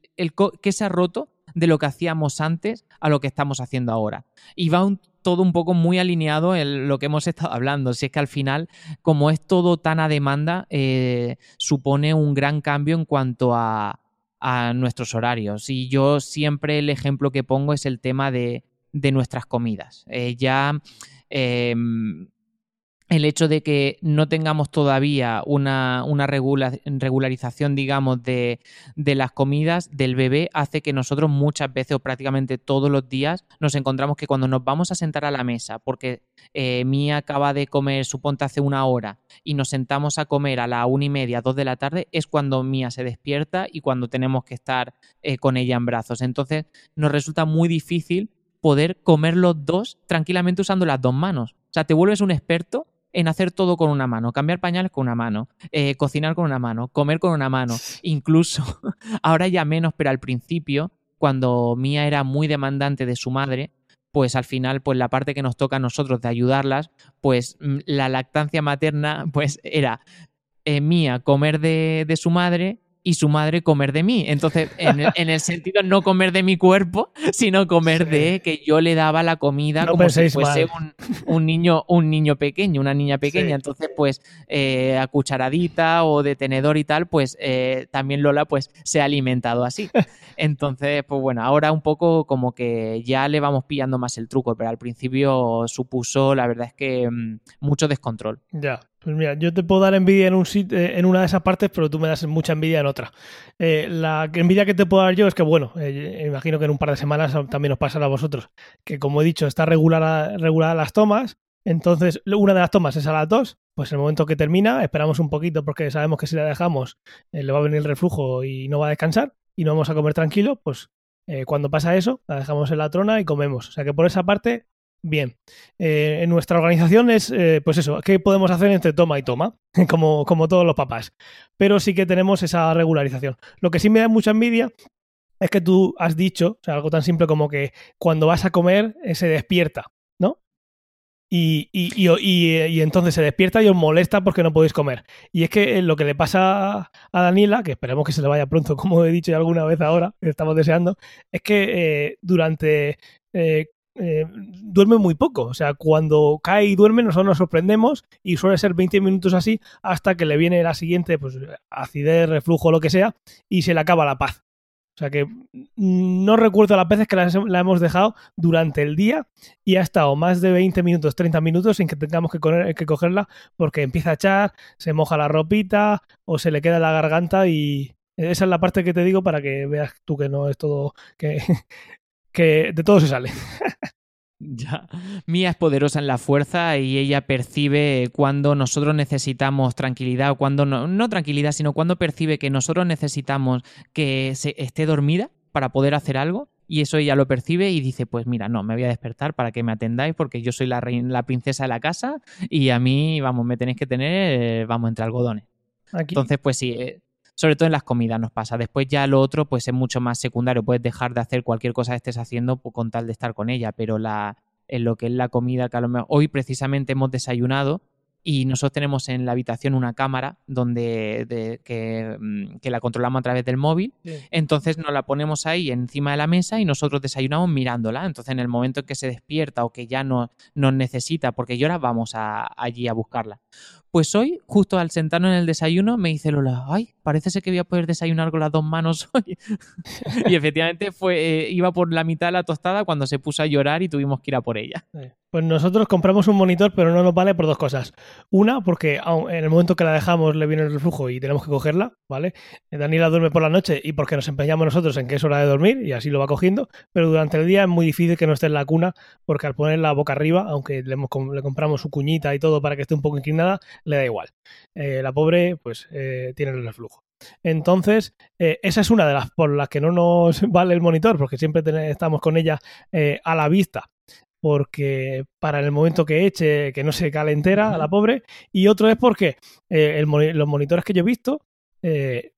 que se ha roto de lo que hacíamos antes a lo que estamos haciendo ahora. Y va todo un poco muy alineado en lo que hemos <laughs> estado hablando. Si es que al final, como es todo tan a demanda, eh, supone un gran cambio en cuanto a, a nuestros horarios. Y yo siempre el ejemplo que pongo es el tema de de nuestras comidas. Eh, ya em, el hecho de que no tengamos todavía una, una regularización, digamos, de, de, las comidas del bebé hace que nosotros muchas veces o prácticamente todos los días nos encontramos que cuando nos vamos a sentar a la mesa, porque eh, Mía acaba de comer, suponte hace una hora, y nos sentamos a comer a la una y media, dos de la tarde, es cuando Mía se despierta y cuando tenemos que estar eh, con ella en brazos. Entonces nos resulta muy difícil poder comer los dos tranquilamente usando las dos manos. O sea, te vuelves un experto en hacer todo con una mano, cambiar pañales con una mano, eh, cocinar con una mano, comer con una mano, incluso <laughs> ahora ya menos, pero al principio, cuando Mía era muy demandante de su madre, pues al final, pues la parte que nos toca a nosotros de ayudarlas, pues mm, la lactancia materna, <laughs> pues era eh, Mía comer de, de su madre y su madre comer de mí. Entonces, en el, sentido no comer de mi cuerpo, sino comer de que yo le daba la comida como si fuese un, niño, un niño pequeño, una niña pequeña. Entonces, pues, eh, a cucharadita o de tenedor y tal, pues eh, también Lola pues se ha alimentado así. Entonces, pues bueno, ahora un poco como que ya le vamos pillando más el truco, pero al principio supuso, la verdad es que mm, mucho descontrol. Ya. Pues mira, yo te puedo dar envidia en, un eh, en una de esas partes, pero tú me das mucha envidia en otra. Eh, la envidia que te puedo dar yo es que, bueno, eh, imagino que en un par de semanas también os pasará a vosotros, que como he dicho, está regulada las tomas, entonces una de las tomas es a las dos, pues en el momento que termina, esperamos un poquito porque sabemos que si la dejamos le va a venir el reflujo y no va a descansar y no vamos a comer tranquilo, pues cuando pasa eso, la dejamos en la trona y comemos. O sea que por esa parte Bien, eh, en nuestra organización es, eh, pues eso, ¿qué podemos hacer entre toma y toma? <laughs> como, como todos los papás. Pero sí que tenemos esa regularización. Lo que sí me da mucha envidia es que tú has dicho, o sea, algo tan simple como que cuando vas a comer eh, se despierta, ¿no? y, y, y, y, entonces se despierta y os molesta porque no podéis comer. Y es que lo que le pasa a Daniela, que esperemos que se le vaya pronto, <laughs> como he dicho ya alguna vez ahora, estamos deseando, es que durante... Eh, duerme muy poco, o sea, cuando cae y duerme nosotros nos sorprendemos y suele ser 20 minutos así hasta que le viene la siguiente, pues acidez, reflujo, lo que sea, y se le acaba la paz. O sea que no recuerdo las veces que la, hemos dejado durante el día y ha estado más de 20 minutos, 30 minutos sin que tengamos que, que cogerla porque empieza a echar, se moja la ropita o se le queda la garganta y esa es la parte que te digo para que veas tú que no es todo, que, <laughs> que de todo se sale. <laughs> Ya. Mía es poderosa en la fuerza y ella percibe cuando nosotros necesitamos tranquilidad o cuando no, no tranquilidad, sino cuando percibe que nosotros necesitamos que se esté dormida para poder hacer algo. Y eso ella lo percibe y dice, pues mira, no, me voy a despertar para que me atendáis porque yo soy la, reina, la princesa de la casa y a mí, vamos, me tenéis que tener, vamos, entre algodones. Entonces, pues sí, eh, sobre todo en las comidas nos pasa. Después ya lo otro pues es mucho más secundario, puedes dejar de hacer cualquier cosa que estés haciendo con tal de estar con ella, pero la, en lo que es la comida que a lo mejor hoy precisamente hemos desayunado y nosotros tenemos en la habitación una cámara donde mm, que, la controlamos a través del móvil. Entonces nos la ponemos ahí encima de la mesa y nosotros desayunamos mirándola. Entonces en el momento en que se despierta o que ya no, nos necesita porque llora, vamos allí a buscarla. Pues hoy, justo al sentarnos en el desayuno, me dice Lola, ay, parece ser que voy a poder desayunar con las dos manos <laughs> hoy. y efectivamente fue, eh, iba por la mitad de la tostada cuando se puso a llorar y tuvimos que ir a por ella. Pues nosotros compramos un monitor, pero no nos vale por dos cosas. Una, porque en el momento que la dejamos le viene el reflujo y tenemos que cogerla, ¿vale? Daniela duerme por la noche y porque nos empeñamos nosotros en que es hora de dormir y así lo va cogiendo, pero durante el día es muy difícil que no esté en la cuna porque al poner la boca arriba, aunque le, le compramos su cuñita y todo para que esté un poco inclinada, le da igual. Eh, la pobre, pues, eh, tiene el reflujo. Entonces, eh, esa es una de las por las que no nos <laughs> vale el monitor, porque siempre estamos con ella a la vista, porque para el momento que eche, que no se calentera a la pobre, y otro es porque los monitores que yo he visto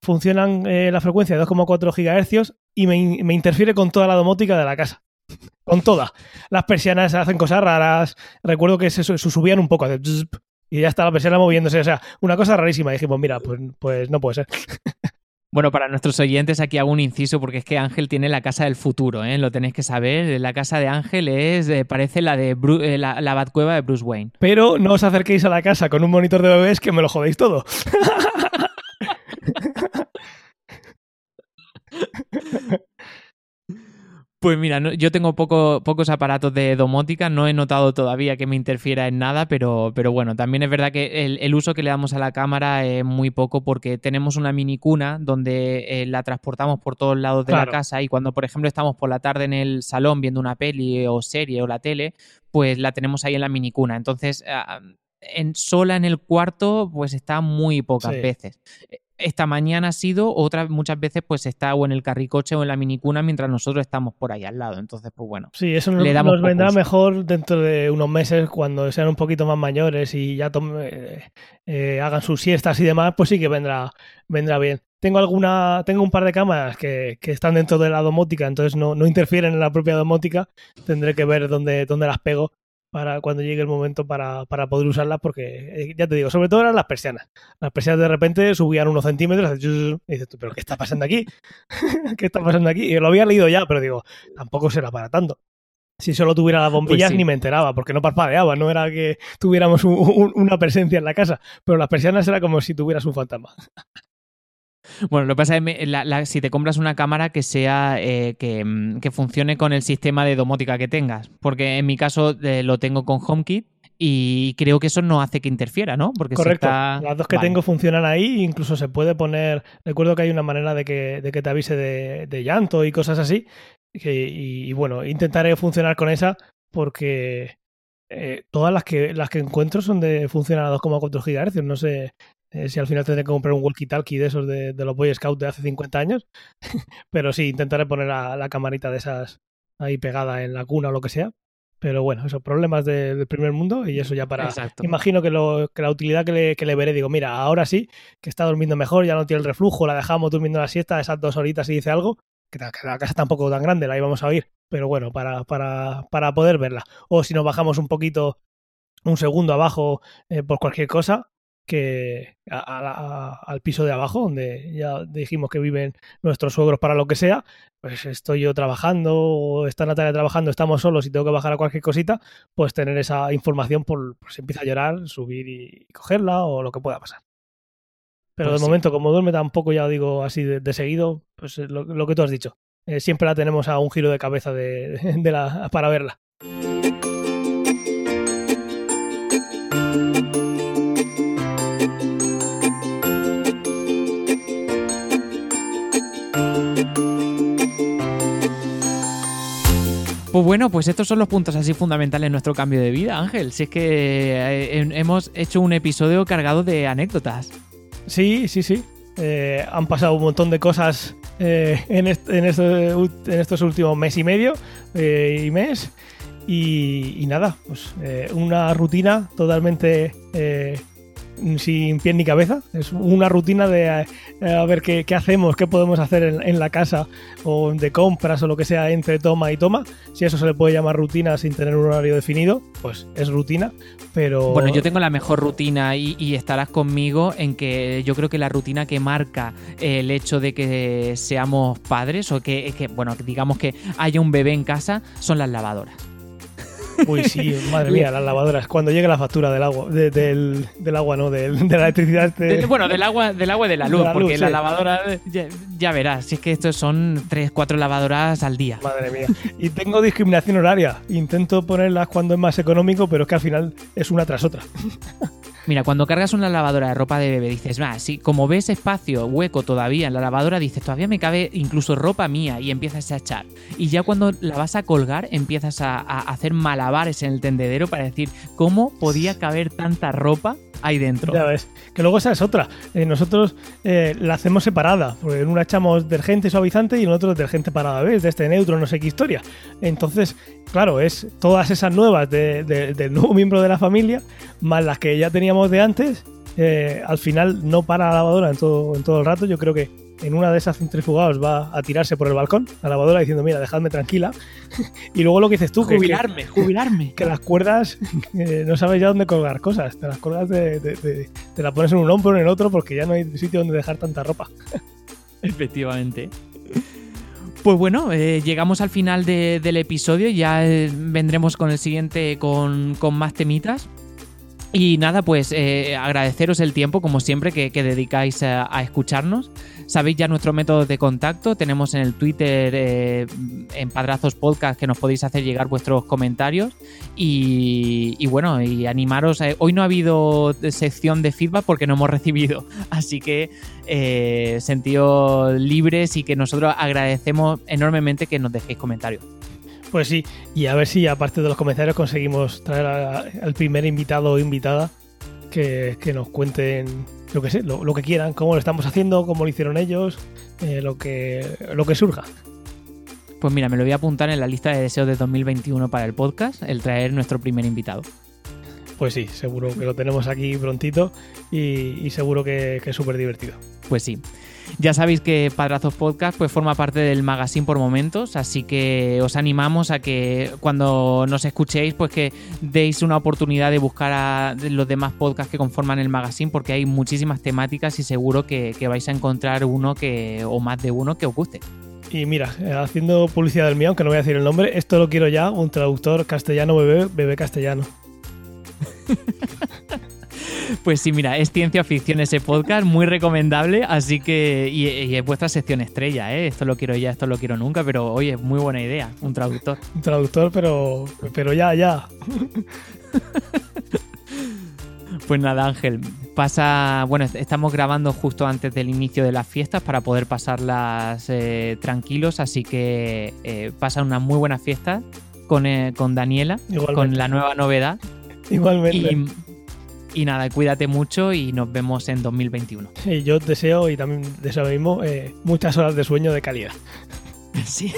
funcionan la frecuencia de 2,4 GHz y me, me, interfiere con toda la domótica de la casa. <laughs> Con toda. Las persianas hacen cosas raras. Recuerdo que se, subían un poco y ya está la persona moviéndose. O sea, una cosa rarísima. Y dijimos, mira, pues, pues no puede ser. Bueno, para nuestros oyentes aquí hago un inciso porque es que Ángel tiene la casa del futuro, ¿eh? lo tenéis que saber. La casa de Ángel es eh, parece la de eh, la, la Batcueva de Bruce Wayne. Pero no os acerquéis a la casa con un monitor de bebés que me lo jodéis todo. <laughs> Pues mira, yo tengo pocos aparatos de domótica, no he notado todavía que me interfiera en nada, pero, pero bueno, también es verdad que el, uso que le damos a la cámara es muy poco porque tenemos una mini cuna donde eh, la transportamos por todos lados de la casa y cuando, por ejemplo, estamos por la tarde en el salón viendo una peli o serie o la tele, pues la tenemos ahí en la mini cuna. Entonces, ah, en, sola en el cuarto, pues está muy pocas veces esta mañana ha sido, otras muchas veces pues está o en el carricoche o en la minicuna mientras nosotros estamos por ahí al lado. Entonces, pues bueno. Sí, eso nos, nos vendrá mejor dentro de unos meses cuando sean un poquito más mayores y ya eh, eh, hagan sus siestas y demás, pues sí que vendrá, vendrá bien. Tengo alguna, tengo un par de cámaras que, que están dentro de la domótica, entonces no, no, interfieren en la propia domótica. Tendré que ver dónde, dónde las pego para cuando llegue el momento para, poder usarlas, porque eh, ya te digo, sobre todo eran las persianas. Las persianas de repente subían unos centímetros y dices tú, ¿pero qué está pasando aquí? <laughs> ¿Qué está pasando aquí? Y lo había leído ya, pero digo, tampoco será para tanto. Si solo tuviera las bombillas pues ni me enteraba, porque no parpadeaba, no era que tuviéramos una presencia en la casa, pero las persianas era como si tuvieras un fantasma. Bueno, lo que pasa es que si te compras una cámara que sea eh, mm, que, funcione con el sistema de domótica que tengas, porque en mi caso eh, lo tengo con HomeKit y creo que eso no hace que interfiera, ¿no? Porque Correcto. Las dos que tengo funcionan ahí, incluso se puede poner. Recuerdo que hay una manera de que, de que te avise de, llanto y cosas así. y, bueno, intentaré funcionar con esa porque eh, todas las que las que encuentro son de funcionar a 2,4 GHz. No sé eh, si al final tendré que comprar un walkie-talkie de esos de, los Boy Scouts de hace 50 años. <laughs> Pero sí, intentaré poner la camarita de esas ahí pegada en la cuna o lo que sea. Pero bueno, esos problemas del primer mundo y eso ya para... Imagino que, lo, que la utilidad que le, que le, veré, digo, mira, ahora sí, que está durmiendo mejor, ya no tiene el reflujo, la dejamos durmiendo la siesta, esas dos horitas y dice algo, que la casa tampoco tan grande, la íbamos a oír, pero bueno, para, para, para poder verla. O si nos bajamos un poquito un segundo abajo eh, por cualquier cosa que al piso de abajo, donde ya dijimos que viven nuestros suegros para lo que sea, pues estoy yo trabajando o está Natalia trabajando, estamos solos y tengo que bajar a cualquier cosita, pues tener esa información por, si empieza a llorar, subir y, cogerla o lo que pueda pasar. Pero pues de momento, como duerme tampoco, ya digo así de, seguido, pues lo, que tú has dicho. Eh, siempre la tenemos a un giro de cabeza de, <laughs> de la, para verla. Pues bueno, pues estos son los puntos así fundamentales en nuestro cambio de vida, Ángel. Si es que eh, hemos hecho un episodio cargado de anécdotas. Sí, sí, sí. Eh, han pasado un montón de cosas eh, en, en, estos últimos mes y medio y mes. Y, nada, pues una rutina totalmente sin pie ni cabeza. Es una rutina de eh, a, ver qué, hacemos, qué podemos hacer en, la casa o de compras o lo que sea entre toma y toma. Si eso se le puede llamar rutina sin tener un horario definido, pues es rutina. Pero. Bueno, yo tengo la mejor rutina y, estarás conmigo en que yo creo que la rutina que marca el hecho de que seamos padres o que, que bueno, digamos que haya un bebé en casa son las lavadoras. Uy, sí, madre mía, las lavadoras. Cuando llegue la factura del agua, del, agua, no, de la electricidad. Este- bueno, del agua, del agua y de la luz, porque la lavadora, ya, verás, si es que estos son 3, 4 lavadoras al día. Madre mía. Y tengo discriminación horaria. Intento ponerlas cuando es más económico, pero es que al final es una tras otra. Mira, cuando cargas una lavadora de ropa de bebé, dices, va, sí, como ves espacio, hueco todavía en la lavadora, dices, todavía me cabe incluso ropa mía y empiezas a echar. Y ya cuando la vas a colgar, empiezas a, a hacer malabares en el tendedero para decir, ¿cómo podía caber tanta ropa ahí dentro. Ya ves. Que luego esa es otra. Eh, nosotros eh, la hacemos separada. Porque en una echamos detergente suavizante y en otro detergente para ¿ves? De este neutro, no sé qué historia. Entonces, claro, es todas esas nuevas del nuevo <laughs> miembro de la familia, más las que ya teníamos de antes. Eh, al final no para la lavadora en todo, en todo el rato. Yo creo que en una de esas centrifugados va a tirarse por el balcón, a la lavadora, diciendo, mira, dejadme tranquila. y luego lo que dices tú, jubilarme, jubilarme. Que las cuerdas no sabes ya dónde colgar cosas. Te las colgas de, te la pones en un hombro, en el otro, porque ya no hay sitio donde dejar tanta ropa. Efectivamente. Pues bueno, eh, llegamos al final del episodio, ya eh, vendremos con el siguiente con, con más temitas. Y nada, pues eh, agradeceros el tiempo, como siempre, que, dedicáis a, escucharnos. Sabéis ya nuestro método de contacto. Tenemos en el Twitter, eh, en Padrazos Podcast, que nos podéis hacer llegar vuestros comentarios. Y, bueno, y animaros. Eh, hoy no ha habido sección de feedback porque no hemos <laughs> recibido. Así que eh, sentidos libres y que nosotros agradecemos enormemente que nos dejéis comentarios. Pues sí, y a ver si aparte de los comentarios conseguimos traer al primer invitado o invitada que, nos cuenten lo que sé, lo, que quieran, cómo lo estamos haciendo, cómo lo hicieron ellos, eh, lo, que, lo que surja. Pues mira, me lo voy a apuntar en la lista de deseos de 2021 para el podcast, el traer nuestro primer invitado. Pues sí, seguro que lo tenemos aquí prontito y, seguro que, que es súper divertido. Pues sí. Ya sabéis que Padrazos Podcast pues, forma parte del magazine por momentos, así que os animamos a que cuando nos escuchéis, pues que deis una oportunidad de buscar a los demás podcasts que conforman el magazine, porque hay muchísimas temáticas y seguro que, vais a encontrar uno que, o más de uno que os guste. Y mira, eh, haciendo publicidad del mío, aunque no voy a decir el nombre, esto lo quiero ya, un traductor castellano bebé, bebé castellano. <laughs> Pues sí, mira, es ciencia ficción ese podcast, muy recomendable, así que. Y, es vuestra sección estrella, ¿eh? Esto lo quiero ya, esto lo quiero nunca, pero oye, muy buena idea, un traductor. Un traductor, pero. Pero ya, ya. Pues nada, Ángel, pasa. Bueno, estamos grabando justo antes del inicio de las fiestas para poder pasarlas eh, tranquilos, así que eh, pasa una muy buena fiesta con, eh, con Daniela, con la nueva novedad. Igualmente. Y nada, cuídate mucho y nos vemos en 2021. Y yo deseo, y también deseo mismo, eh, muchas horas de sueño de calidad. <laughs> Sí,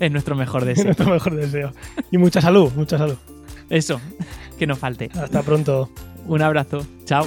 es nuestro mejor deseo. Es <laughs> nuestro mejor deseo. Y mucha salud, mucha salud. Eso, que no falte. Hasta pronto. Un abrazo. Chao.